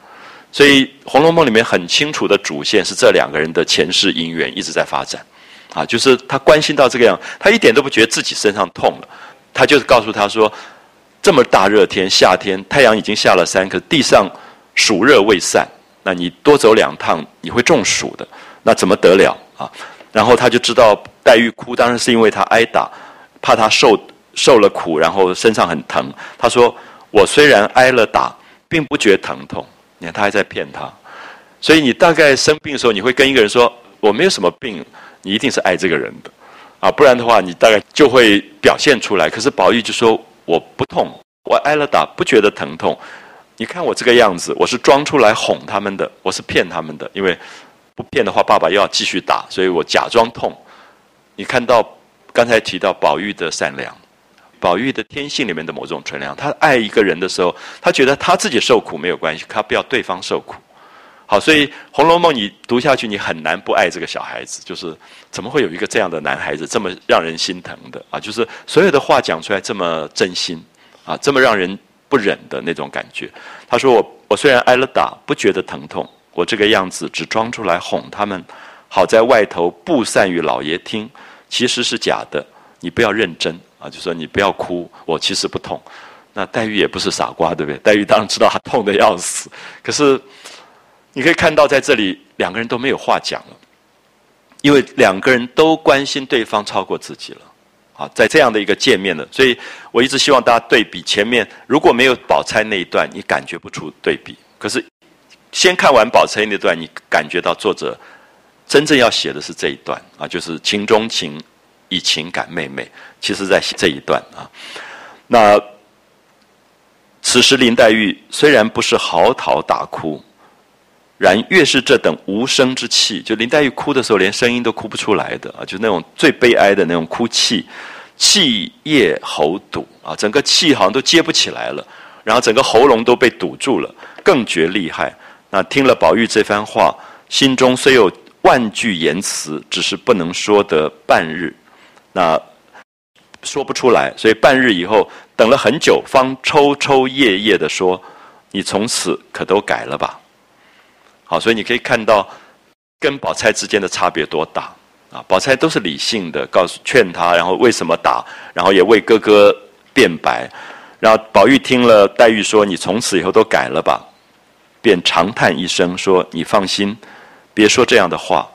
所以《红楼梦》里面很清楚的主线是这两个人的前世姻缘一直在发展，啊，就是他关心到这个样，他一点都不觉得自己身上痛了，他就是告诉他说，这么大热天夏天，太阳已经下了山，可地上暑热未散，那你多走两趟你会中暑的，那怎么得了？啊，然后他就知道黛玉哭，当然是因为她挨打，怕她受受了苦，然后身上很疼。他说：“我虽然挨了打，并不觉疼痛。”你看他还在骗他，所以你大概生病的时候，你会跟一个人说：“我没有什么病。”你一定是爱这个人的，啊，不然的话，你大概就会表现出来。可是宝玉就说：“我不痛，我挨了打不觉得疼痛。你看我这个样子，我是装出来哄他们的，我是骗他们的，因为。”不骗的话，爸爸又要继续打，所以我假装痛。你看到刚才提到宝玉的善良，宝玉的天性里面的某种纯良。他爱一个人的时候，他觉得他自己受苦没有关系，他不要对方受苦。好，所以《红楼梦》你读下去，你很难不爱这个小孩子。就是怎么会有一个这样的男孩子，这么让人心疼的啊？就是所有的话讲出来这么真心啊，这么让人不忍的那种感觉。他说：“我我虽然挨了打，不觉得疼痛。”我这个样子只装出来哄他们，好在外头布散于老爷听，其实是假的。你不要认真啊，就说你不要哭，我其实不痛。那黛玉也不是傻瓜，对不对？黛玉当然知道她痛的要死，可是你可以看到在这里两个人都没有话讲了，因为两个人都关心对方超过自己了。啊，在这样的一个见面的，所以我一直希望大家对比前面如果没有宝钗那一段，你感觉不出对比，可是。先看完宝钗那段，你感觉到作者真正要写的是这一段啊，就是情中情，以情感妹妹，其实在这一段啊。那此时林黛玉虽然不是嚎啕大哭，然越是这等无声之气，就林黛玉哭的时候，连声音都哭不出来的啊，就那种最悲哀的那种哭泣，气液喉堵啊，整个气好像都接不起来了，然后整个喉咙都被堵住了，更觉厉害。那听了宝玉这番话，心中虽有万句言辞，只是不能说得半日，那说不出来，所以半日以后等了很久，方抽抽噎噎的说：“你从此可都改了吧？”好，所以你可以看到跟宝钗之间的差别多大啊！宝钗都是理性的，告诉劝他，然后为什么打，然后也为哥哥辩白。然后宝玉听了黛玉说：“你从此以后都改了吧。”便长叹一声说：“你放心，别说这样的话。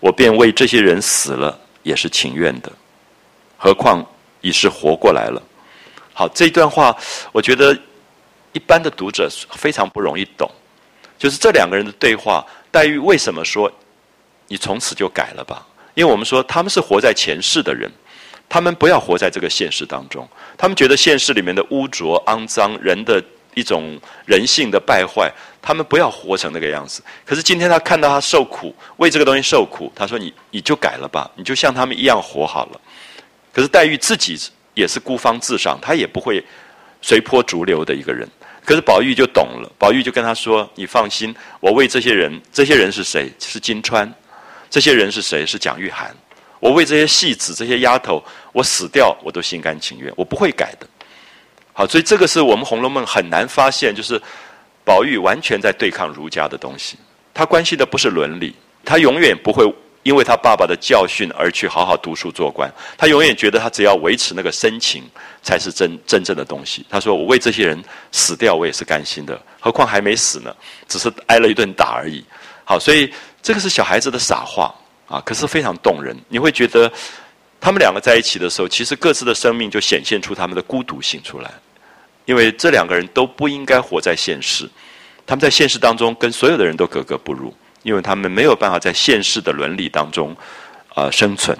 我便为这些人死了也是情愿的，何况已是活过来了。”好，这一段话我觉得一般的读者非常不容易懂。就是这两个人的对话，黛玉为什么说你从此就改了吧？因为我们说他们是活在前世的人。他们不要活在这个现实当中，他们觉得现实里面的污浊、肮脏，人的一种人性的败坏，他们不要活成那个样子。可是今天他看到他受苦，为这个东西受苦，他说：“你你就改了吧，你就像他们一样活好了。”可是黛玉自己也是孤芳自赏，她也不会随波逐流的一个人。可是宝玉就懂了，宝玉就跟他说：“你放心，我为这些人，这些人是谁？是金钏，这些人是谁？是蒋玉菡。”我为这些戏子、这些丫头，我死掉我都心甘情愿，我不会改的。好，所以这个是我们《红楼梦》很难发现，就是宝玉完全在对抗儒家的东西。他关心的不是伦理，他永远不会因为他爸爸的教训而去好好读书做官。他永远觉得他只要维持那个深情才是真真正的东西。他说：“我为这些人死掉，我也是甘心的。何况还没死呢，只是挨了一顿打而已。”好，所以这个是小孩子的傻话。啊，可是非常动人。你会觉得，他们两个在一起的时候，其实各自的生命就显现出他们的孤独性出来。因为这两个人都不应该活在现实，他们在现实当中跟所有的人都格格不入，因为他们没有办法在现世的伦理当中啊生存。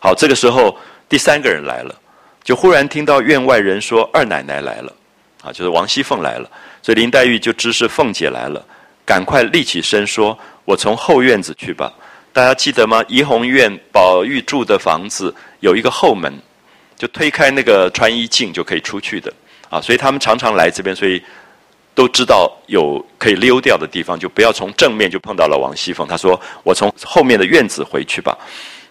好，这个时候第三个人来了，就忽然听到院外人说二奶奶来了，啊，就是王熙凤来了。所以林黛玉就知是凤姐来了，赶快立起身说：“我从后院子去吧。”大家记得吗？怡红院宝玉住的房子有一个后门，就推开那个穿衣镜就可以出去的啊。所以他们常常来这边，所以都知道有可以溜掉的地方，就不要从正面就碰到了王熙凤。他说：“我从后面的院子回去吧，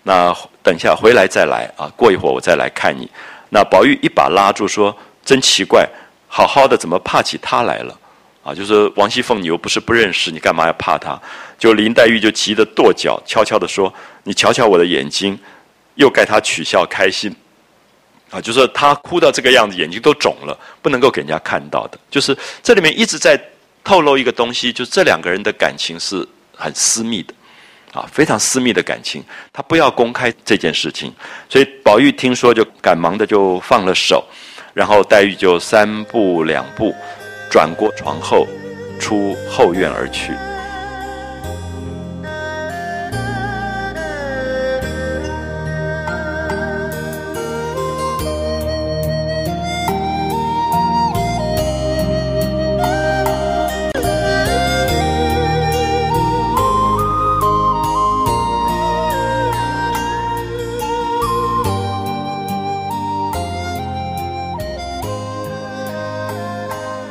那等下回来再来啊。过一会儿我再来看你。”那宝玉一把拉住说：“真奇怪，好好的怎么怕起他来了？”啊，就是王熙凤，你又不是不认识，你干嘛要怕他？就林黛玉就急得跺脚，悄悄地说：“你瞧瞧我的眼睛，又该他取笑开心。”啊，就是他哭到这个样子，眼睛都肿了，不能够给人家看到的。就是这里面一直在透露一个东西，就是这两个人的感情是很私密的，啊，非常私密的感情，他不要公开这件事情。所以宝玉听说就赶忙的就放了手，然后黛玉就三步两步。转过床后，出后院而去。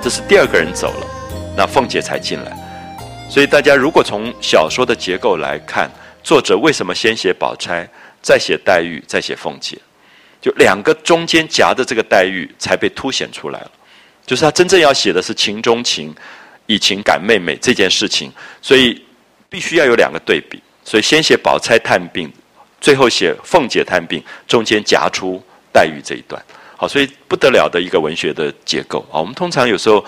这是第二个人走了，那凤姐才进来。所以大家如果从小说的结构来看，作者为什么先写宝钗，再写黛玉，再写凤姐？就两个中间夹的这个黛玉才被凸显出来了。就是他真正要写的是情中情，以情感妹妹这件事情，所以必须要有两个对比。所以先写宝钗探病，最后写凤姐探病，中间夹出黛玉这一段。好，所以不得了的一个文学的结构啊！我们通常有时候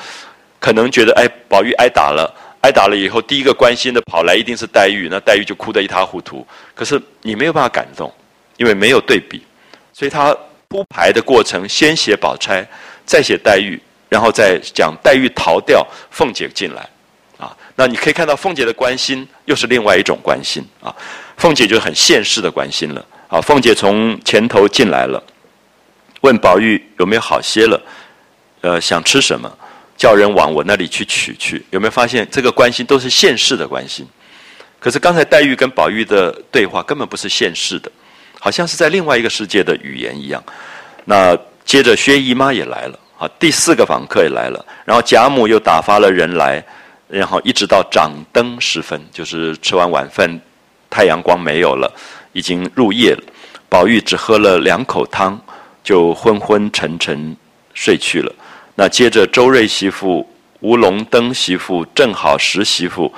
可能觉得，哎，宝玉挨打了，挨打了以后，第一个关心的跑来一定是黛玉，那黛玉就哭得一塌糊涂。可是你没有办法感动，因为没有对比，所以他铺排的过程，先写宝钗，再写黛玉，然后再讲黛玉逃掉，凤姐进来，啊，那你可以看到凤姐的关心又是另外一种关心啊，凤姐就很现实的关心了啊，凤姐从前头进来了。问宝玉有没有好些了？呃，想吃什么？叫人往我那里去取去。有没有发现这个关心都是现世的关心？可是刚才黛玉跟宝玉的对话根本不是现世的，好像是在另外一个世界的语言一样。那接着薛姨妈也来了，啊，第四个访客也来了。然后贾母又打发了人来，然后一直到掌灯时分，就是吃完晚饭，太阳光没有了，已经入夜了。宝玉只喝了两口汤。就昏昏沉沉睡去了。那接着周瑞媳妇、吴龙登媳妇、正好石媳妇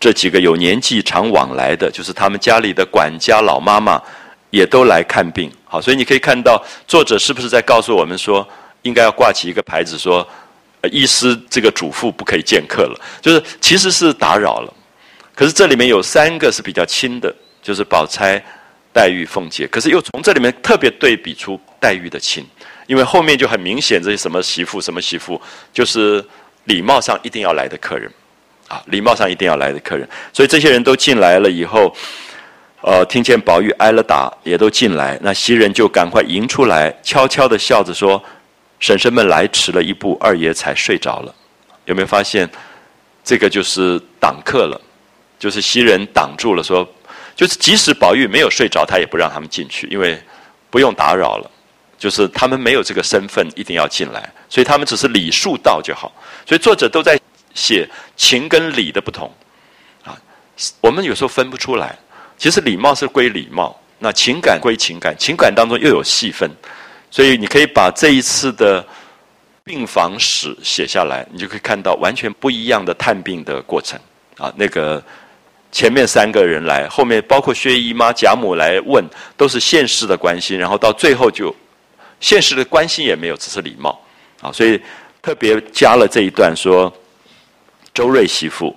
这几个有年纪常往来的，就是他们家里的管家老妈妈，也都来看病。好，所以你可以看到作者是不是在告诉我们说，应该要挂起一个牌子说，医师这个嘱咐不可以见客了，就是其实是打扰了。可是这里面有三个是比较轻的，就是宝钗、黛玉、凤姐。可是又从这里面特别对比出黛玉的亲，因为后面就很明显这些什么媳妇、什么媳妇，就是礼貌上一定要来的客人。啊，礼貌上一定要来的客人，所以这些人都进来了以后，呃，听见宝玉挨了打，也都进来。那袭人就赶快迎出来，悄悄的笑着说：“婶婶们来迟了一步，二爷才睡着了。”有没有发现，这个就是挡客了，就是袭人挡住了，说，就是即使宝玉没有睡着，他也不让他们进去，因为不用打扰了，就是他们没有这个身份一定要进来，所以他们只是礼数到就好。所以作者都在。写情跟理的不同，啊，我们有时候分不出来。其实礼貌是归礼貌，那情感归情感，情感当中又有细分。所以你可以把这一次的病房史写下来，你就可以看到完全不一样的探病的过程。啊，那个前面三个人来，后面包括薛姨妈、贾母来问，都是现实的关心，然后到最后就现实的关心也没有，只是礼貌。啊，所以特别加了这一段说。周瑞媳妇、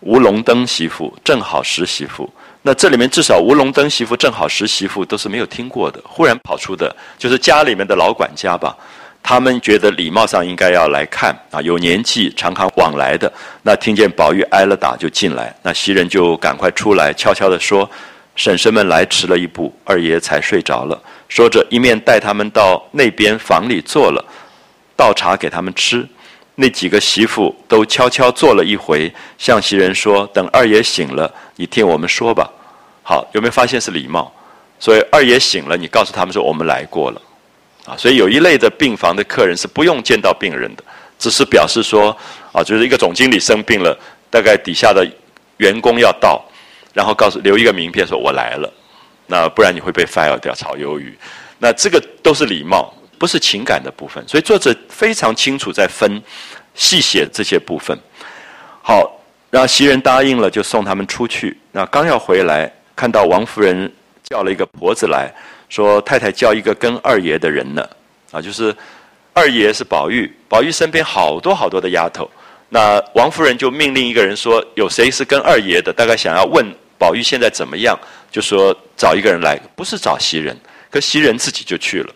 吴龙登媳妇、正好时媳妇，那这里面至少吴龙登媳妇、正好时媳妇都是没有听过的，忽然跑出的，就是家里面的老管家吧。他们觉得礼貌上应该要来看啊，有年纪、常常往来的。那听见宝玉挨了打就进来，那袭人就赶快出来，悄悄地说：“婶婶们来迟了一步，二爷才睡着了。”说着，一面带他们到那边房里坐了，倒茶给他们吃。那几个媳妇都悄悄坐了一回，向袭人说：“等二爷醒了，你听我们说吧。”好，有没有发现是礼貌？所以二爷醒了，你告诉他们说我们来过了，啊，所以有一类的病房的客人是不用见到病人的，只是表示说，啊，就是一个总经理生病了，大概底下的员工要到，然后告诉留一个名片说我来了，那不然你会被 fire 掉，炒鱿鱼，那这个都是礼貌。不是情感的部分，所以作者非常清楚在分细写这些部分。好，然后袭人答应了，就送他们出去。那刚要回来，看到王夫人叫了一个婆子来说：“太太叫一个跟二爷的人呢。”啊，就是二爷是宝玉，宝玉身边好多好多的丫头。那王夫人就命令一个人说：“有谁是跟二爷的？大概想要问宝玉现在怎么样，就说找一个人来，不是找袭人，可袭人自己就去了。”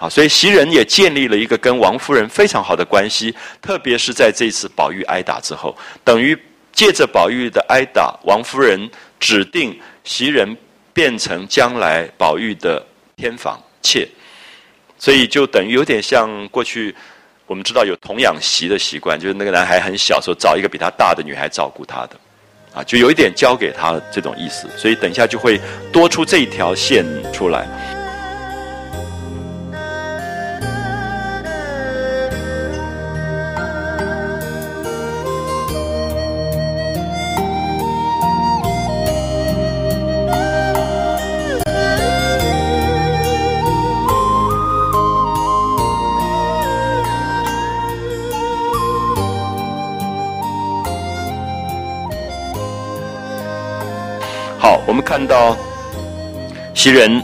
啊，所以袭人也建立了一个跟王夫人非常好的关系，特别是在这次宝玉挨打之后，等于借着宝玉的挨打，王夫人指定袭人变成将来宝玉的偏房妾，所以就等于有点像过去我们知道有童养媳的习惯，就是那个男孩很小时候找一个比他大的女孩照顾他的，啊，就有一点交给他这种意思，所以等一下就会多出这一条线出来。看到袭人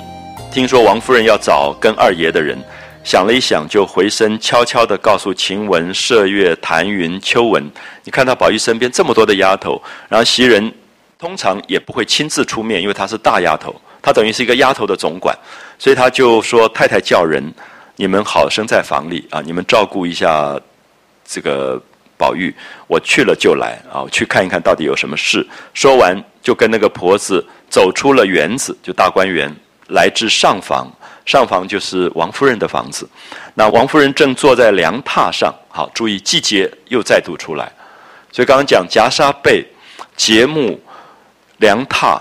听说王夫人要找跟二爷的人，想了一想，就回身悄悄地告诉晴雯、麝月、谭云、秋纹。你看到宝玉身边这么多的丫头，然后袭人通常也不会亲自出面，因为她是大丫头，她等于是一个丫头的总管，所以她就说：“太太叫人，你们好生在房里啊，你们照顾一下这个宝玉，我去了就来啊，去看一看到底有什么事。”说完。就跟那个婆子走出了园子，就大观园，来至上房。上房就是王夫人的房子。那王夫人正坐在凉榻上，好，注意季节又再度出来。所以刚刚讲夹纱被、节目、凉榻，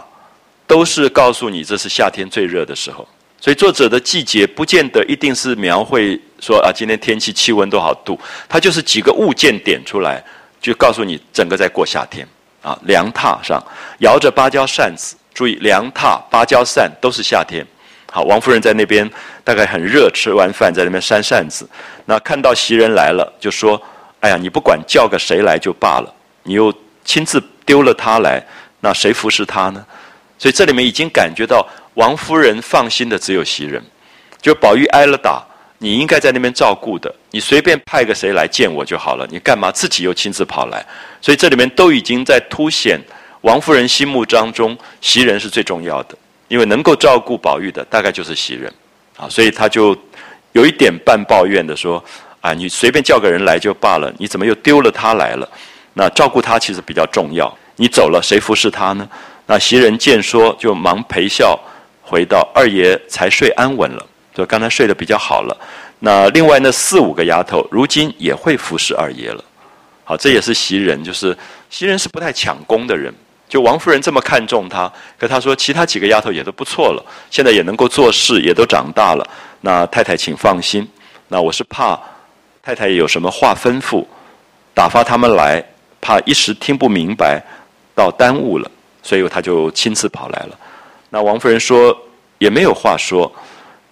都是告诉你这是夏天最热的时候。所以作者的季节不见得一定是描绘说啊，今天天气气温多少度，它就是几个物件点出来，就告诉你整个在过夏天。啊，凉榻上摇着芭蕉扇子，注意凉榻、芭蕉扇都是夏天。好，王夫人在那边大概很热，吃完饭在那边扇扇子。那看到袭人来了，就说：“哎呀，你不管叫个谁来就罢了，你又亲自丢了他来，那谁服侍他呢？所以这里面已经感觉到王夫人放心的只有袭人，就宝玉挨了打，你应该在那边照顾的，你随便派个谁来见我就好了，你干嘛自己又亲自跑来？所以这里面都已经在凸显王夫人心目当中袭人是最重要的，因为能够照顾宝玉的大概就是袭人，啊，所以他就有一点半抱怨的说。啊，你随便叫个人来就罢了，你怎么又丢了他来了？那照顾他其实比较重要。你走了，谁服侍他呢？那袭人见说，就忙陪笑回到二爷才睡安稳了，就刚才睡得比较好了。那另外那四五个丫头，如今也会服侍二爷了。好，这也是袭人，就是袭人是不太抢功的人。就王夫人这么看重她，可她说其他几个丫头也都不错了，现在也能够做事，也都长大了。那太太请放心，那我是怕。太太有什么话吩咐，打发他们来，怕一时听不明白，到耽误了，所以他就亲自跑来了。那王夫人说也没有话说，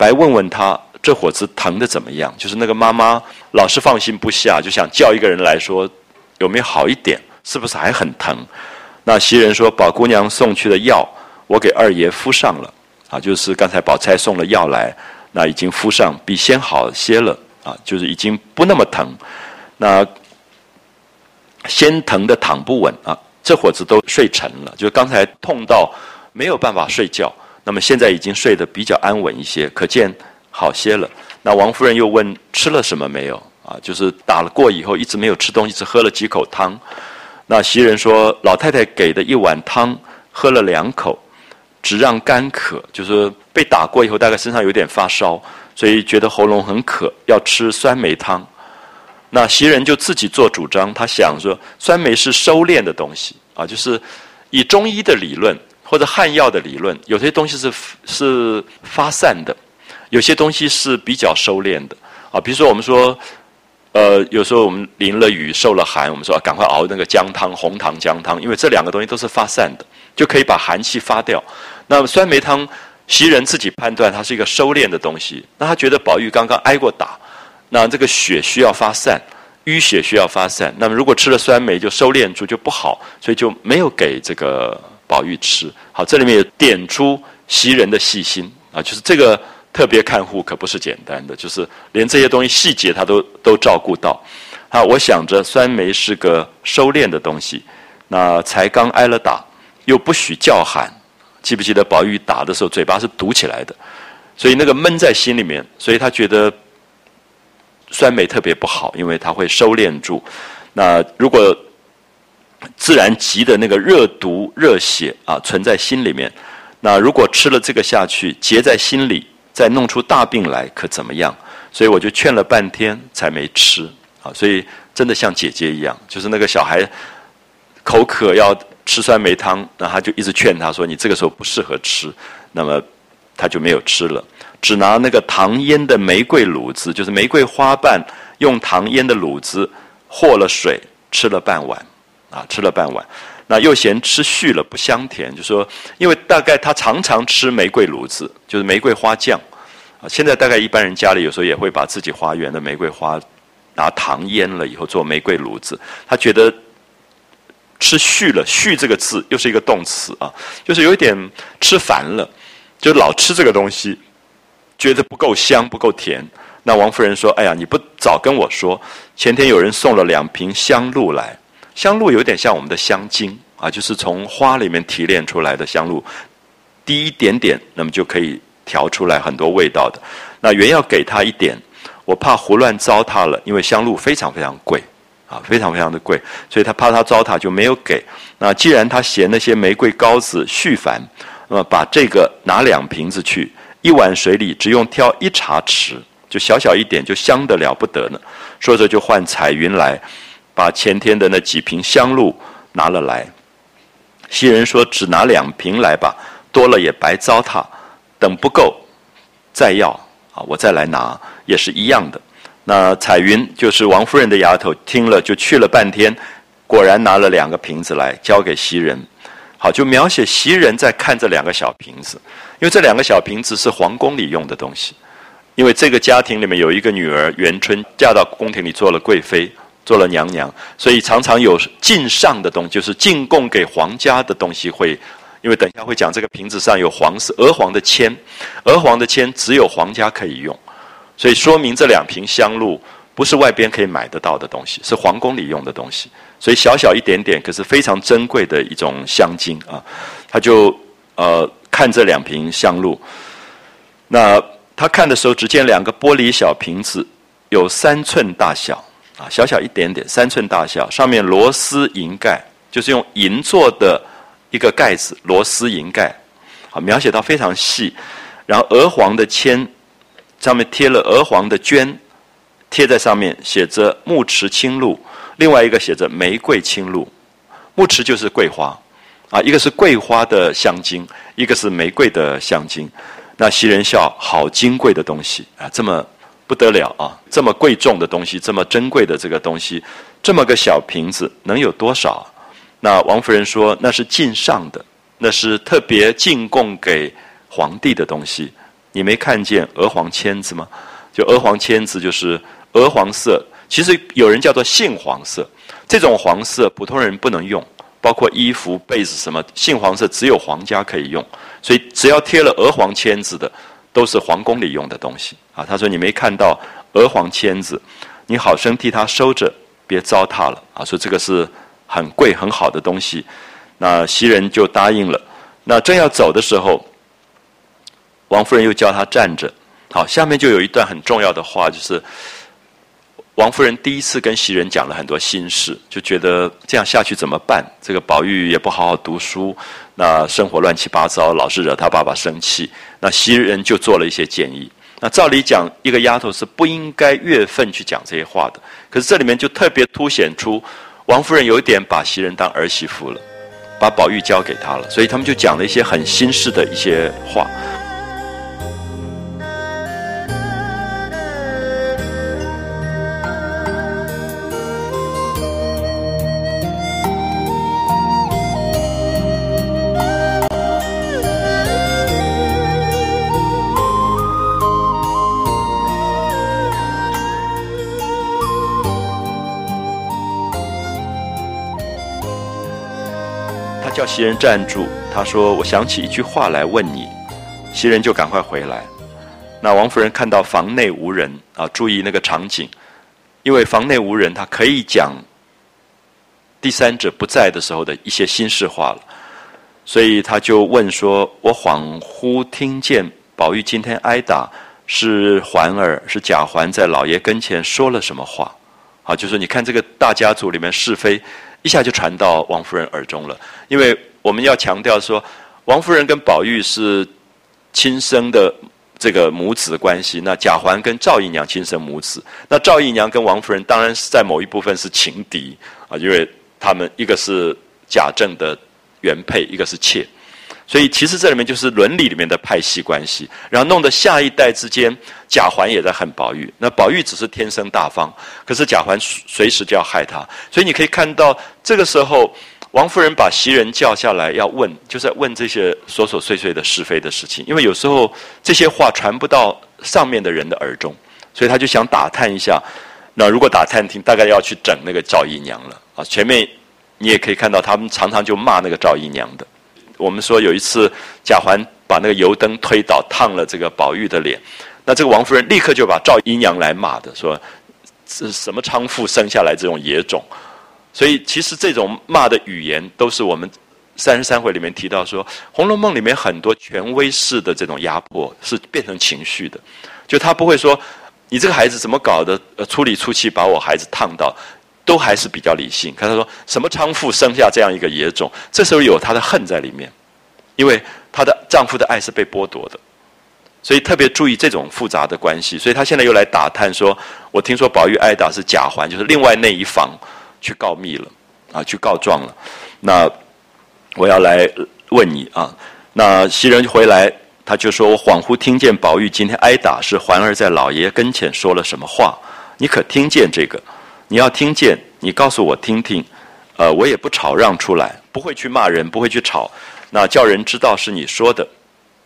来问问他这伙子疼的怎么样？就是那个妈妈老是放心不下，就想叫一个人来说有没有好一点，是不是还很疼？那袭人说宝姑娘送去的药，我给二爷敷上了，啊，就是刚才宝钗送了药来，那已经敷上，比先好些了。啊，就是已经不那么疼，那先疼的躺不稳啊，这伙子都睡沉了，就刚才痛到没有办法睡觉，那么现在已经睡得比较安稳一些，可见好些了。那王夫人又问吃了什么没有啊？就是打了过以后一直没有吃东西，只喝了几口汤。那袭人说老太太给的一碗汤喝了两口，只让干渴，就是被打过以后大概身上有点发烧。所以觉得喉咙很渴，要吃酸梅汤。那袭人就自己做主张，他想说酸梅是收敛的东西啊，就是以中医的理论或者汉药的理论，有些东西是是发散的，有些东西是比较收敛的啊。比如说我们说，呃，有时候我们淋了雨、受了寒，我们说赶快熬那个姜汤、红糖姜汤，因为这两个东西都是发散的，就可以把寒气发掉。那么酸梅汤。袭人自己判断它是一个收敛的东西，那他觉得宝玉刚刚挨过打，那这个血需要发散，淤血需要发散，那么如果吃了酸梅就收敛住就不好，所以就没有给这个宝玉吃。好，这里面也点出袭人的细心啊，就是这个特别看护可不是简单的，就是连这些东西细节他都都照顾到。啊，我想着酸梅是个收敛的东西，那才刚挨了打，又不许叫喊。记不记得宝玉打的时候嘴巴是堵起来的，所以那个闷在心里面，所以他觉得酸梅特别不好，因为它会收敛住。那如果自然急的那个热毒热血啊存在心里面，那如果吃了这个下去结在心里，再弄出大病来可怎么样？所以我就劝了半天才没吃啊。所以真的像姐姐一样，就是那个小孩口渴要。吃酸梅汤，那他就一直劝他说：“你这个时候不适合吃。”那么他就没有吃了，只拿那个糖腌的玫瑰卤子，就是玫瑰花瓣用糖腌的卤子和了水，吃了半碗，啊，吃了半碗。那又嫌吃续了不香甜，就说因为大概他常常吃玫瑰卤子，就是玫瑰花酱啊。现在大概一般人家里有时候也会把自己花园的玫瑰花拿糖腌了以后做玫瑰卤子，他觉得。吃续了，续这个字又是一个动词啊，就是有一点吃烦了，就老吃这个东西，觉得不够香，不够甜。那王夫人说：“哎呀，你不早跟我说，前天有人送了两瓶香露来，香露有点像我们的香精啊，就是从花里面提炼出来的香露，滴一点点，那么就可以调出来很多味道的。那原要给他一点，我怕胡乱糟蹋了，因为香露非常非常贵。”啊，非常非常的贵，所以他怕他糟蹋就没有给。那既然他嫌那些玫瑰膏子续烦，那么把这个拿两瓶子去，一碗水里只用挑一茶匙，就小小一点，就香得了不得呢。说着就唤彩云来，把前天的那几瓶香露拿了来。袭人说：“只拿两瓶来吧，多了也白糟蹋。等不够再要啊，我再来拿也是一样的。”那彩云就是王夫人的丫头，听了就去了半天，果然拿了两个瓶子来交给袭人。好，就描写袭人在看这两个小瓶子，因为这两个小瓶子是皇宫里用的东西。因为这个家庭里面有一个女儿元春嫁到宫廷里做了贵妃，做了娘娘，所以常常有进上的东西，就是进贡给皇家的东西会，因为等一下会讲这个瓶子上有黄色鹅黄的铅，鹅黄的铅只有皇家可以用，所以说明这两瓶香露不是外边可以买得到的东西，是皇宫里用的东西，所以小小一点点，可是非常珍贵的一种香精啊，他就呃看这两瓶香露，那。他看的时候，只见两个玻璃小瓶子，有三寸大小，啊，小小一点点，三寸大小，上面螺丝银盖，就是用银做的一个盖子，螺丝银盖，啊，描写到非常细。然后鹅黄的签，上面贴了鹅黄的绢，贴在上面写着木池青露，另外一个写着玫瑰青露。木池就是桂花，啊，一个是桂花的香精，一个是玫瑰的香精。那袭人笑，好金贵的东西啊，这么不得了啊，这么贵重的东西，这么珍贵的这个东西，这么个小瓶子能有多少？那王夫人说，那是进上的，那是特别进贡给皇帝的东西。你没看见鹅黄签子吗？就鹅黄签子就是鹅黄色，其实有人叫做杏黄色，这种黄色普通人不能用。包括衣服、被子什么，杏黄色只有皇家可以用，所以只要贴了鹅黄签子的，都是皇宫里用的东西啊。他说：“你没看到鹅黄签子，你好生替他收着，别糟蹋了啊。”说这个是很贵很好的东西，那袭人就答应了。那正要走的时候，王夫人又叫他站着。好，下面就有一段很重要的话，就是。王夫人第一次跟袭人讲了很多心事，就觉得这样下去怎么办？这个宝玉也不好好读书，那生活乱七八糟，老是惹他爸爸生气。那袭人就做了一些建议。那照理讲，一个丫头是不应该月份去讲这些话的。可是这里面就特别凸显出，王夫人有一点把袭人当儿媳妇了，把宝玉交给她了，所以他们就讲了一些很心事的一些话。袭人站住，他说：“我想起一句话来问你。”袭人就赶快回来。那王夫人看到房内无人啊，注意那个场景，因为房内无人，他可以讲第三者不在的时候的一些心事话了。所以他就问说：“我恍惚听见宝玉今天挨打，是环儿是贾环在老爷跟前说了什么话？”啊，就是你看这个大家族里面是非。一下就传到王夫人耳中了，因为我们要强调说，王夫人跟宝玉是亲生的这个母子关系。那贾环跟赵姨娘亲生母子，那赵姨娘跟王夫人当然是在某一部分是情敌啊，因为他们一个是贾政的原配，一个是妾。所以其实这里面就是伦理里面的派系关系，然后弄得下一代之间，贾环也在恨宝玉。那宝玉只是天生大方，可是贾环随时就要害他。所以你可以看到，这个时候王夫人把袭人叫下来要问，就是在问这些琐琐碎碎的是非的事情。因为有时候这些话传不到上面的人的耳中，所以他就想打探一下。那如果打探听，大概要去整那个赵姨娘了啊。前面你也可以看到，他们常常就骂那个赵姨娘的。我们说有一次贾环把那个油灯推倒，烫了这个宝玉的脸，那这个王夫人立刻就把赵姨娘来骂的，说是什么娼妇生下来这种野种。所以其实这种骂的语言，都是我们三十三回里面提到说，《红楼梦》里面很多权威式的这种压迫是变成情绪的，就他不会说你这个孩子怎么搞的，呃，粗里粗气把我孩子烫到。都还是比较理性。可他说什么娼妇生下这样一个野种，这时候有她的恨在里面，因为她的丈夫的爱是被剥夺的，所以特别注意这种复杂的关系。所以她现在又来打探说，我听说宝玉挨打是贾环，就是另外那一方去告密了啊，去告状了。那我要来问你啊，那袭人回来，他就说我恍惚听见宝玉今天挨打是环儿在老爷跟前说了什么话，你可听见这个？你要听见，你告诉我听听，呃，我也不吵让出来，不会去骂人，不会去吵，那叫人知道是你说的，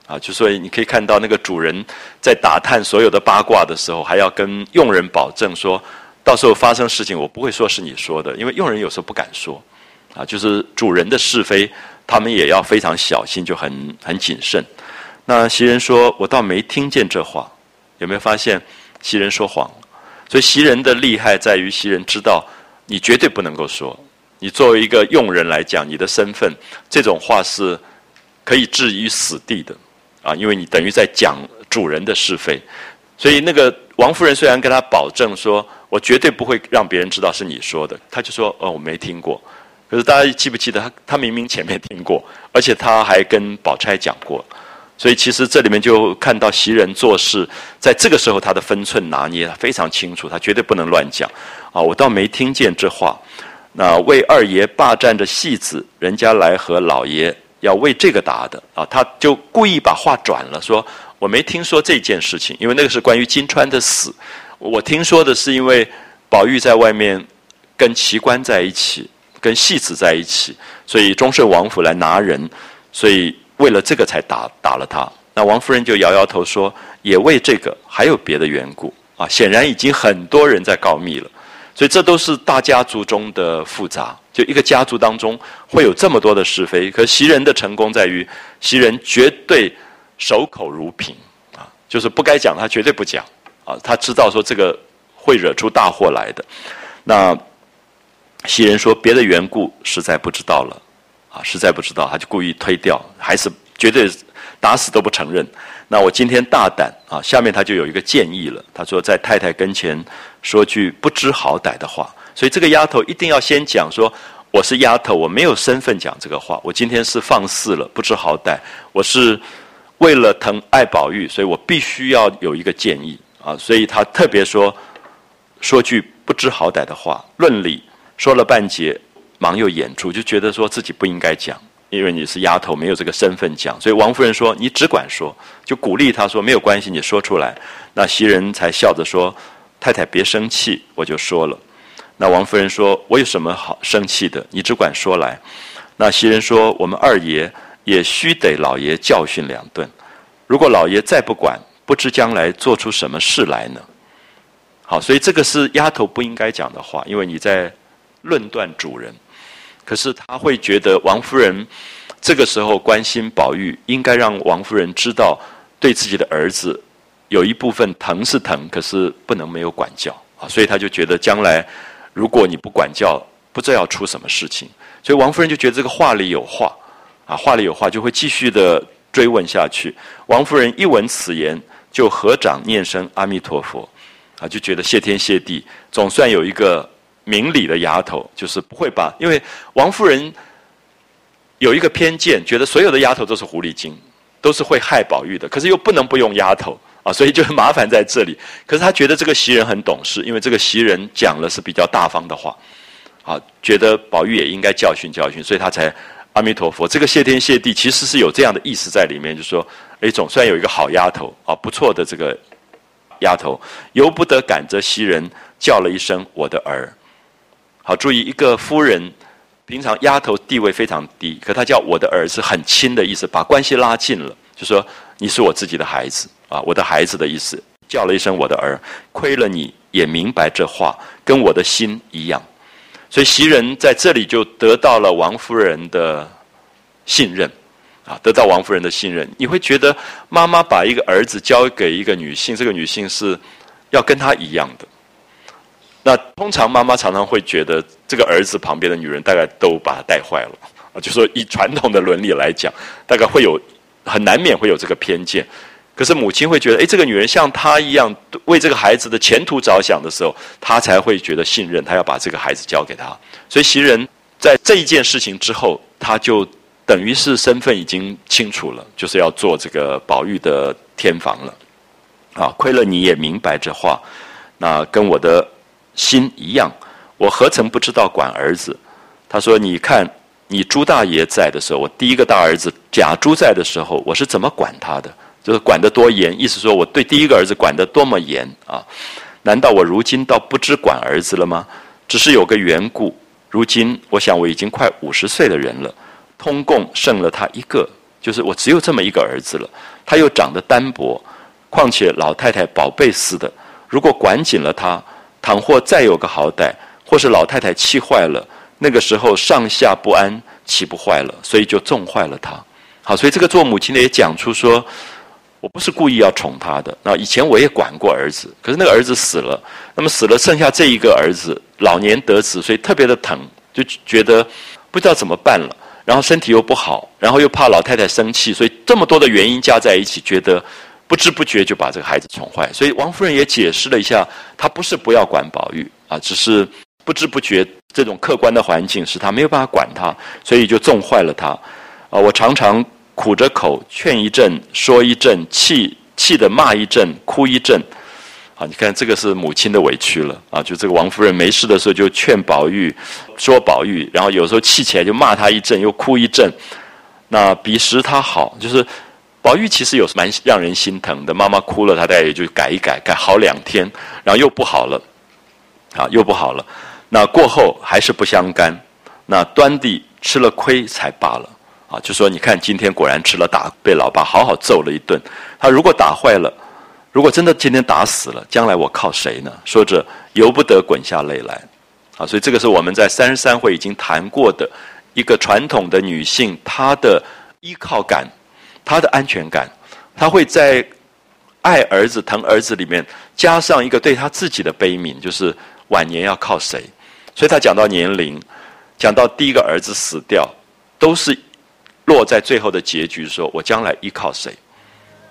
啊，就所以你可以看到那个主人在打探所有的八卦的时候，还要跟佣人保证说，到时候发生事情，我不会说是你说的，因为佣人有时候不敢说，啊，就是主人的是非，他们也要非常小心，就很很谨慎。那袭人说：“我倒没听见这话，有没有发现袭人说谎？所以袭人的厉害在于袭人知道你绝对不能够说。你作为一个佣人来讲，你的身份这种话是可以置于死地的啊，因为你等于在讲主人的是非。所以那个王夫人虽然跟他保证说。”我绝对不会让别人知道是你说的。他就说：“哦，我没听过。”可是大家记不记得他？他明明前面听过，而且他还跟宝钗讲过。所以其实这里面就看到袭人做事，在这个时候他的分寸拿捏非常清楚，他绝对不能乱讲。啊，我倒没听见这话。那为二爷霸占着戏子，人家来和老爷要为这个答的啊，他就故意把话转了，说我没听说这件事情，因为那个是关于金钏的死。我听说的是，因为宝玉在外面跟奇观在一起，跟戏子在一起，所以忠顺王府来拿人，所以为了这个才打打了他。那王夫人就摇摇头说：“也为这个，还有别的缘故啊！显然已经很多人在告密了，所以这都是大家族中的复杂。就一个家族当中会有这么多的是非，可袭人的成功在于袭人绝对守口如瓶啊，就是不该讲他绝对不讲。”啊，他知道说这个会惹出大祸来的。那袭人说别的缘故实在不知道了，啊，实在不知道，他就故意推掉，还是绝对打死都不承认。那我今天大胆啊，下面他就有一个建议了。他说在太太跟前说句不知好歹的话，所以这个丫头一定要先讲说我是丫头，我没有身份讲这个话。我今天是放肆了，不知好歹，我是为了疼爱宝玉，所以我必须要有一个建议。啊，所以他特别说，说句不知好歹的话，论理说了半截，忙又掩住，就觉得说自己不应该讲，因为你是丫头，没有这个身份讲。所以王夫人说：“你只管说，就鼓励他说没有关系，你说出来。”那袭人才笑着说：“太太别生气，我就说了。”那王夫人说：“我有什么好生气的？你只管说来。”那袭人说：“我们二爷也须得老爷教训两顿，如果老爷再不管。”不知将来做出什么事来呢？好，所以这个是丫头不应该讲的话，因为你在论断主人。可是他会觉得王夫人这个时候关心宝玉，应该让王夫人知道对自己的儿子有一部分疼是疼，可是不能没有管教啊。所以他就觉得将来如果你不管教，不知道要出什么事情。所以王夫人就觉得这个话里有话啊，话里有话，就会继续的追问下去。王夫人一闻此言。就合掌念声阿弥陀佛，啊，就觉得谢天谢地，总算有一个明理的丫头，就是不会把，因为王夫人有一个偏见，觉得所有的丫头都是狐狸精，都是会害宝玉的，可是又不能不用丫头啊，所以就麻烦在这里。可是他觉得这个袭人很懂事，因为这个袭人讲了是比较大方的话，啊，觉得宝玉也应该教训教训，所以他才阿弥陀佛。这个谢天谢地其实是有这样的意思在里面，就说。哎，总算有一个好丫头啊，不错的这个丫头，由不得赶着袭人叫了一声我的儿。好，注意一个夫人，平常丫头地位非常低，可她叫我的儿子很亲的意思，把关系拉近了，就说你是我自己的孩子啊，我的孩子的意思，叫了一声我的儿，亏了你也明白这话，跟我的心一样，所以袭人在这里就得到了王夫人的信任。啊，得到王夫人的信任，你会觉得妈妈把一个儿子交给一个女性，这个女性是要跟她一样的。那通常妈妈常常会觉得这个儿子旁边的女人大概都把他带坏了啊，就说以传统的伦理来讲，大概会有很难免会有这个偏见。可是母亲会觉得，哎，这个女人像她一样为这个孩子的前途着想的时候，她才会觉得信任，她要把这个孩子交给他。所以袭人在这一件事情之后，他就。等于是身份已经清楚了，就是要做这个宝玉的天房了，啊，亏了你也明白这话，那跟我的心一样，我何曾不知道管儿子？他说：“你看，你朱大爷在的时候，我第一个大儿子贾珠在的时候，我是怎么管他的？就是管得多严，意思说我对第一个儿子管得多么严啊？难道我如今倒不知管儿子了吗？只是有个缘故，如今我想我已经快五十岁的人了。”通共剩了他一个，就是我只有这么一个儿子了。他又长得单薄，况且老太太宝贝似的，如果管紧了他，倘或再有个好歹，或是老太太气坏了，那个时候上下不安，岂不坏了？所以就纵坏了他。好，所以这个做母亲的也讲出说，我不是故意要宠他的。那以前我也管过儿子，可是那个儿子死了，那么死了剩下这一个儿子，老年得子，所以特别的疼，就觉得不知道怎么办了。然后身体又不好，然后又怕老太太生气，所以这么多的原因加在一起，觉得不知不觉就把这个孩子宠坏。所以王夫人也解释了一下，她不是不要管宝玉啊，只是不知不觉这种客观的环境使她没有办法管他，所以就纵坏了他。啊，我常常苦着口劝一阵，说一阵，气气的骂一阵，哭一阵。啊，你看这个是母亲的委屈了啊！就这个王夫人没事的时候就劝宝玉，说宝玉，然后有时候气起来就骂他一阵，又哭一阵。那彼时他好，就是宝玉其实有蛮让人心疼的。妈妈哭了，他大概也就改一改，改好两天，然后又不好了，啊，又不好了。那过后还是不相干，那端地吃了亏才罢了啊！就说你看今天果然吃了打，被老爸好好揍了一顿。他如果打坏了。如果真的今天打死了，将来我靠谁呢？说着，由不得滚下泪来，啊！所以这个是我们在三十三回已经谈过的一个传统的女性，她的依靠感，他的安全感，他会在爱儿子、疼儿子里面加上一个对他自己的悲悯，就是晚年要靠谁。所以他讲到年龄，讲到第一个儿子死掉，都是落在最后的结局，说我将来依靠谁。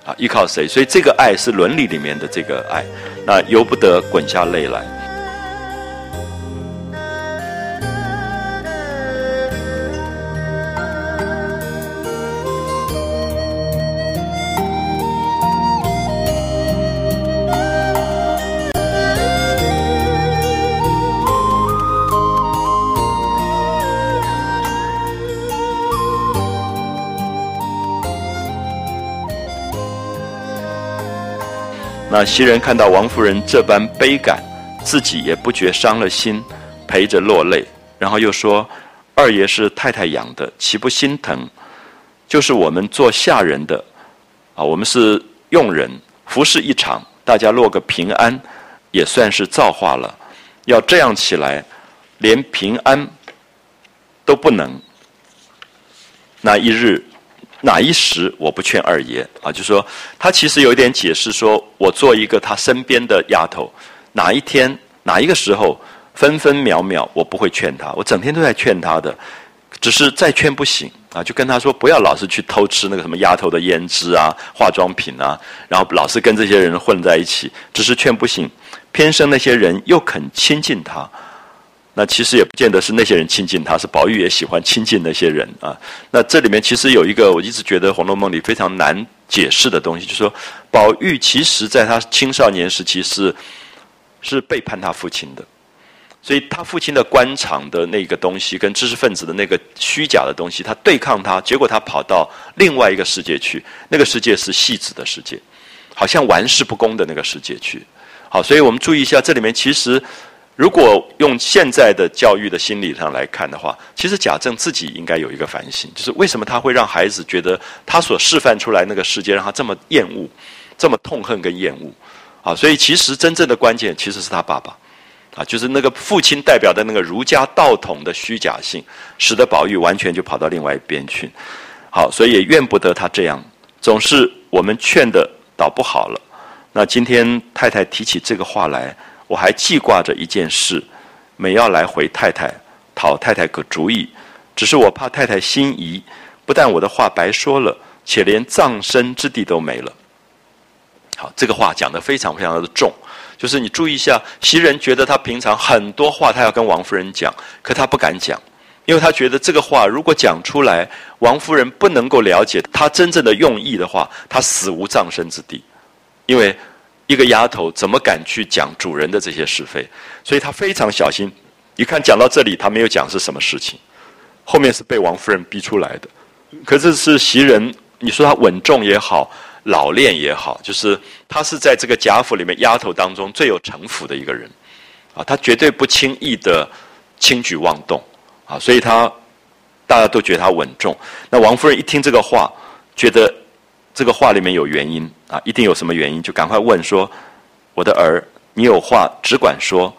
啊，依靠谁？所以这个爱是伦理里面的这个爱，那由不得滚下泪来。那袭人看到王夫人这般悲感，自己也不觉伤了心，陪着落泪，然后又说：“二爷是太太养的，岂不心疼？就是我们做下人的，啊，我们是佣人，服侍一场，大家落个平安，也算是造化了。要这样起来，连平安都不能。那一日。”哪一时我不劝二爷啊？就说他其实有点解释，说我做一个他身边的丫头，哪一天哪一个时候分分秒秒我不会劝他，我整天都在劝他的，只是再劝不醒啊，就跟他说不要老是去偷吃那个什么丫头的胭脂啊、化妆品啊，然后老是跟这些人混在一起，只是劝不醒，偏生那些人又肯亲近他。那其实也不见得是那些人亲近他，是宝玉也喜欢亲近那些人啊。那这里面其实有一个我一直觉得《红楼梦》里非常难解释的东西，就是说宝玉其实在他青少年时期是是背叛他父亲的，所以他父亲的官场的那个东西跟知识分子的那个虚假的东西，他对抗他，结果他跑到另外一个世界去，那个世界是戏子的世界，好像玩世不恭的那个世界去。好，所以我们注意一下，这里面其实。如果用现在的教育的心理上来看的话，其实贾政自己应该有一个反省，就是为什么他会让孩子觉得他所示范出来那个世界让他这么厌恶、这么痛恨跟厌恶啊？所以其实真正的关键其实是他爸爸啊，就是那个父亲代表的那个儒家道统的虚假性，使得宝玉完全就跑到另外一边去。好，所以也怨不得他这样，总是我们劝的倒不好了。那今天太太提起这个话来。我还记挂着一件事，每要来回太太讨太太个主意，只是我怕太太心疑，不但我的话白说了，且连葬身之地都没了。好，这个话讲得非常非常的重，就是你注意一下，袭人觉得他平常很多话他要跟王夫人讲，可他不敢讲，因为他觉得这个话如果讲出来，王夫人不能够了解他真正的用意的话，他死无葬身之地，因为。一个丫头怎么敢去讲主人的这些是非？所以她非常小心。一看讲到这里，她没有讲是什么事情，后面是被王夫人逼出来的。可是是袭人，你说她稳重也好，老练也好，就是她是在这个贾府里面丫头当中最有城府的一个人啊，她绝对不轻易的轻举妄动啊，所以她大家都觉得她稳重。那王夫人一听这个话，觉得。这个话里面有原因啊，一定有什么原因，就赶快问说：“我的儿，你有话只管说，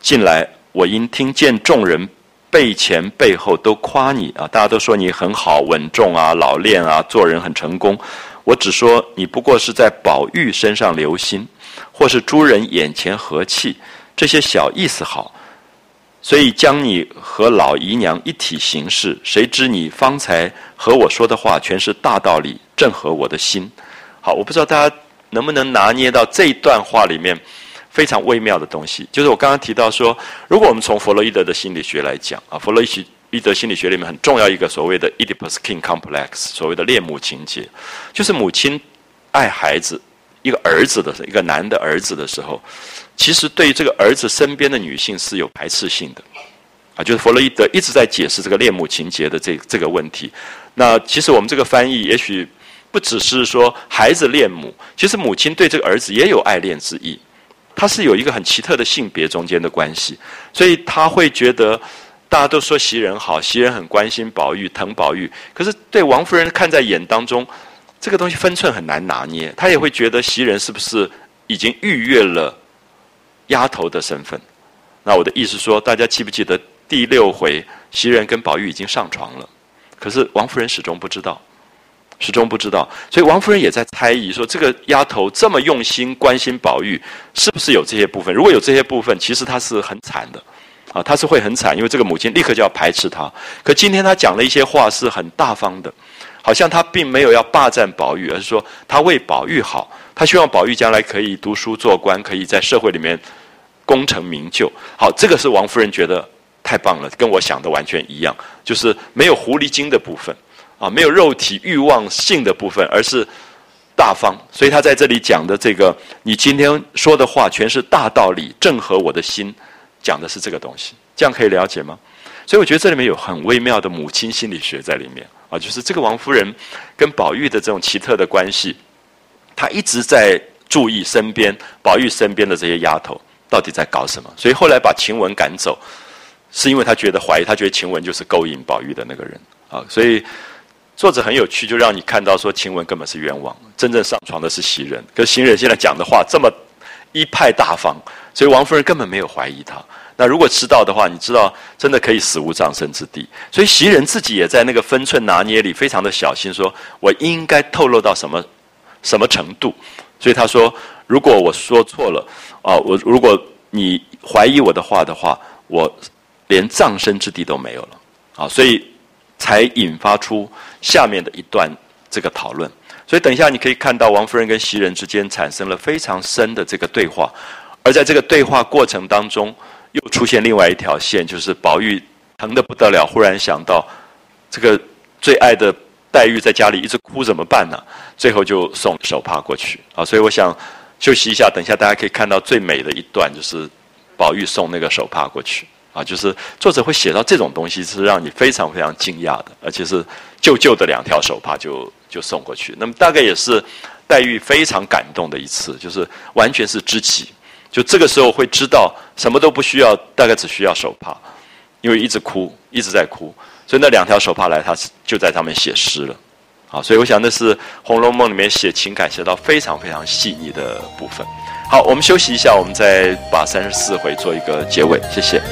近来我因听见众人背前背后都夸你啊，大家都说你很好、稳重啊、老练啊、做人很成功。我只说你不过是在宝玉身上留心，或是诸人眼前和气，这些小意思好。所以将你和老姨娘一体行事，谁知你方才和我说的话全是大道理，正合我的心。好，我不知道大家能不能拿捏到这一段话里面非常微妙的东西。就是我刚刚提到说，如果我们从弗洛伊德的心理学来讲啊，弗洛伊德心理学里面很重要一个所谓的 edipus King Complex，所谓的恋母情节，就是母亲爱孩子一个儿子的一个男的儿子的时候。其实对这个儿子身边的女性是有排斥性的，啊，就是弗洛伊德一直在解释这个恋母情节的这这个问题。那其实我们这个翻译也许不只是说孩子恋母，其实母亲对这个儿子也有爱恋之意。他是有一个很奇特的性别中间的关系，所以他会觉得大家都说袭人好，袭人很关心宝玉，疼宝玉。可是对王夫人看在眼当中，这个东西分寸很难拿捏。他也会觉得袭人是不是已经逾越了。丫头的身份，那我的意思说，大家记不记得第六回袭人跟宝玉已经上床了，可是王夫人始终不知道，始终不知道，所以王夫人也在猜疑说，这个丫头这么用心关心宝玉，是不是有这些部分？如果有这些部分，其实她是很惨的，啊，她是会很惨，因为这个母亲立刻就要排斥她。可今天她讲了一些话是很大方的，好像她并没有要霸占宝玉，而是说她为宝玉好。她希望宝玉将来可以读书做官，可以在社会里面功成名就。好，这个是王夫人觉得太棒了，跟我想的完全一样，就是没有狐狸精的部分啊，没有肉体欲望性的部分，而是大方。所以他在这里讲的这个，你今天说的话全是大道理，正合我的心，讲的是这个东西。这样可以了解吗？所以我觉得这里面有很微妙的母亲心理学在里面啊，就是这个王夫人跟宝玉的这种奇特的关系。他一直在注意身边宝玉身边的这些丫头到底在搞什么，所以后来把晴雯赶走，是因为他觉得怀疑，他觉得晴雯就是勾引宝玉的那个人啊。所以作者很有趣，就让你看到说晴雯根本是冤枉，真正上床的是袭人。可袭人现在讲的话这么一派大方，所以王夫人根本没有怀疑他。那如果知道的话，你知道真的可以死无葬身之地。所以袭人自己也在那个分寸拿捏里非常的小心，说我应该透露到什么。什么程度？所以他说：“如果我说错了，啊，我如果你怀疑我的话的话，我连葬身之地都没有了。”啊，所以才引发出下面的一段这个讨论。所以等一下你可以看到王夫人跟袭人之间产生了非常深的这个对话，而在这个对话过程当中，又出现另外一条线，就是宝玉疼得不得了，忽然想到这个最爱的。黛玉在家里一直哭怎么办呢？最后就送手帕过去啊！所以我想休息一下，等一下大家可以看到最美的一段，就是宝玉送那个手帕过去啊！就是作者会写到这种东西，是让你非常非常惊讶的，而且是旧旧的两条手帕就就送过去。那么大概也是黛玉非常感动的一次，就是完全是知己，就这个时候会知道什么都不需要，大概只需要手帕，因为一直哭，一直在哭。所以那两条手帕来，他就在上面写诗了，啊，所以我想那是《红楼梦》里面写情感写到非常非常细腻的部分。好，我们休息一下，我们再把三十四回做一个结尾，谢谢。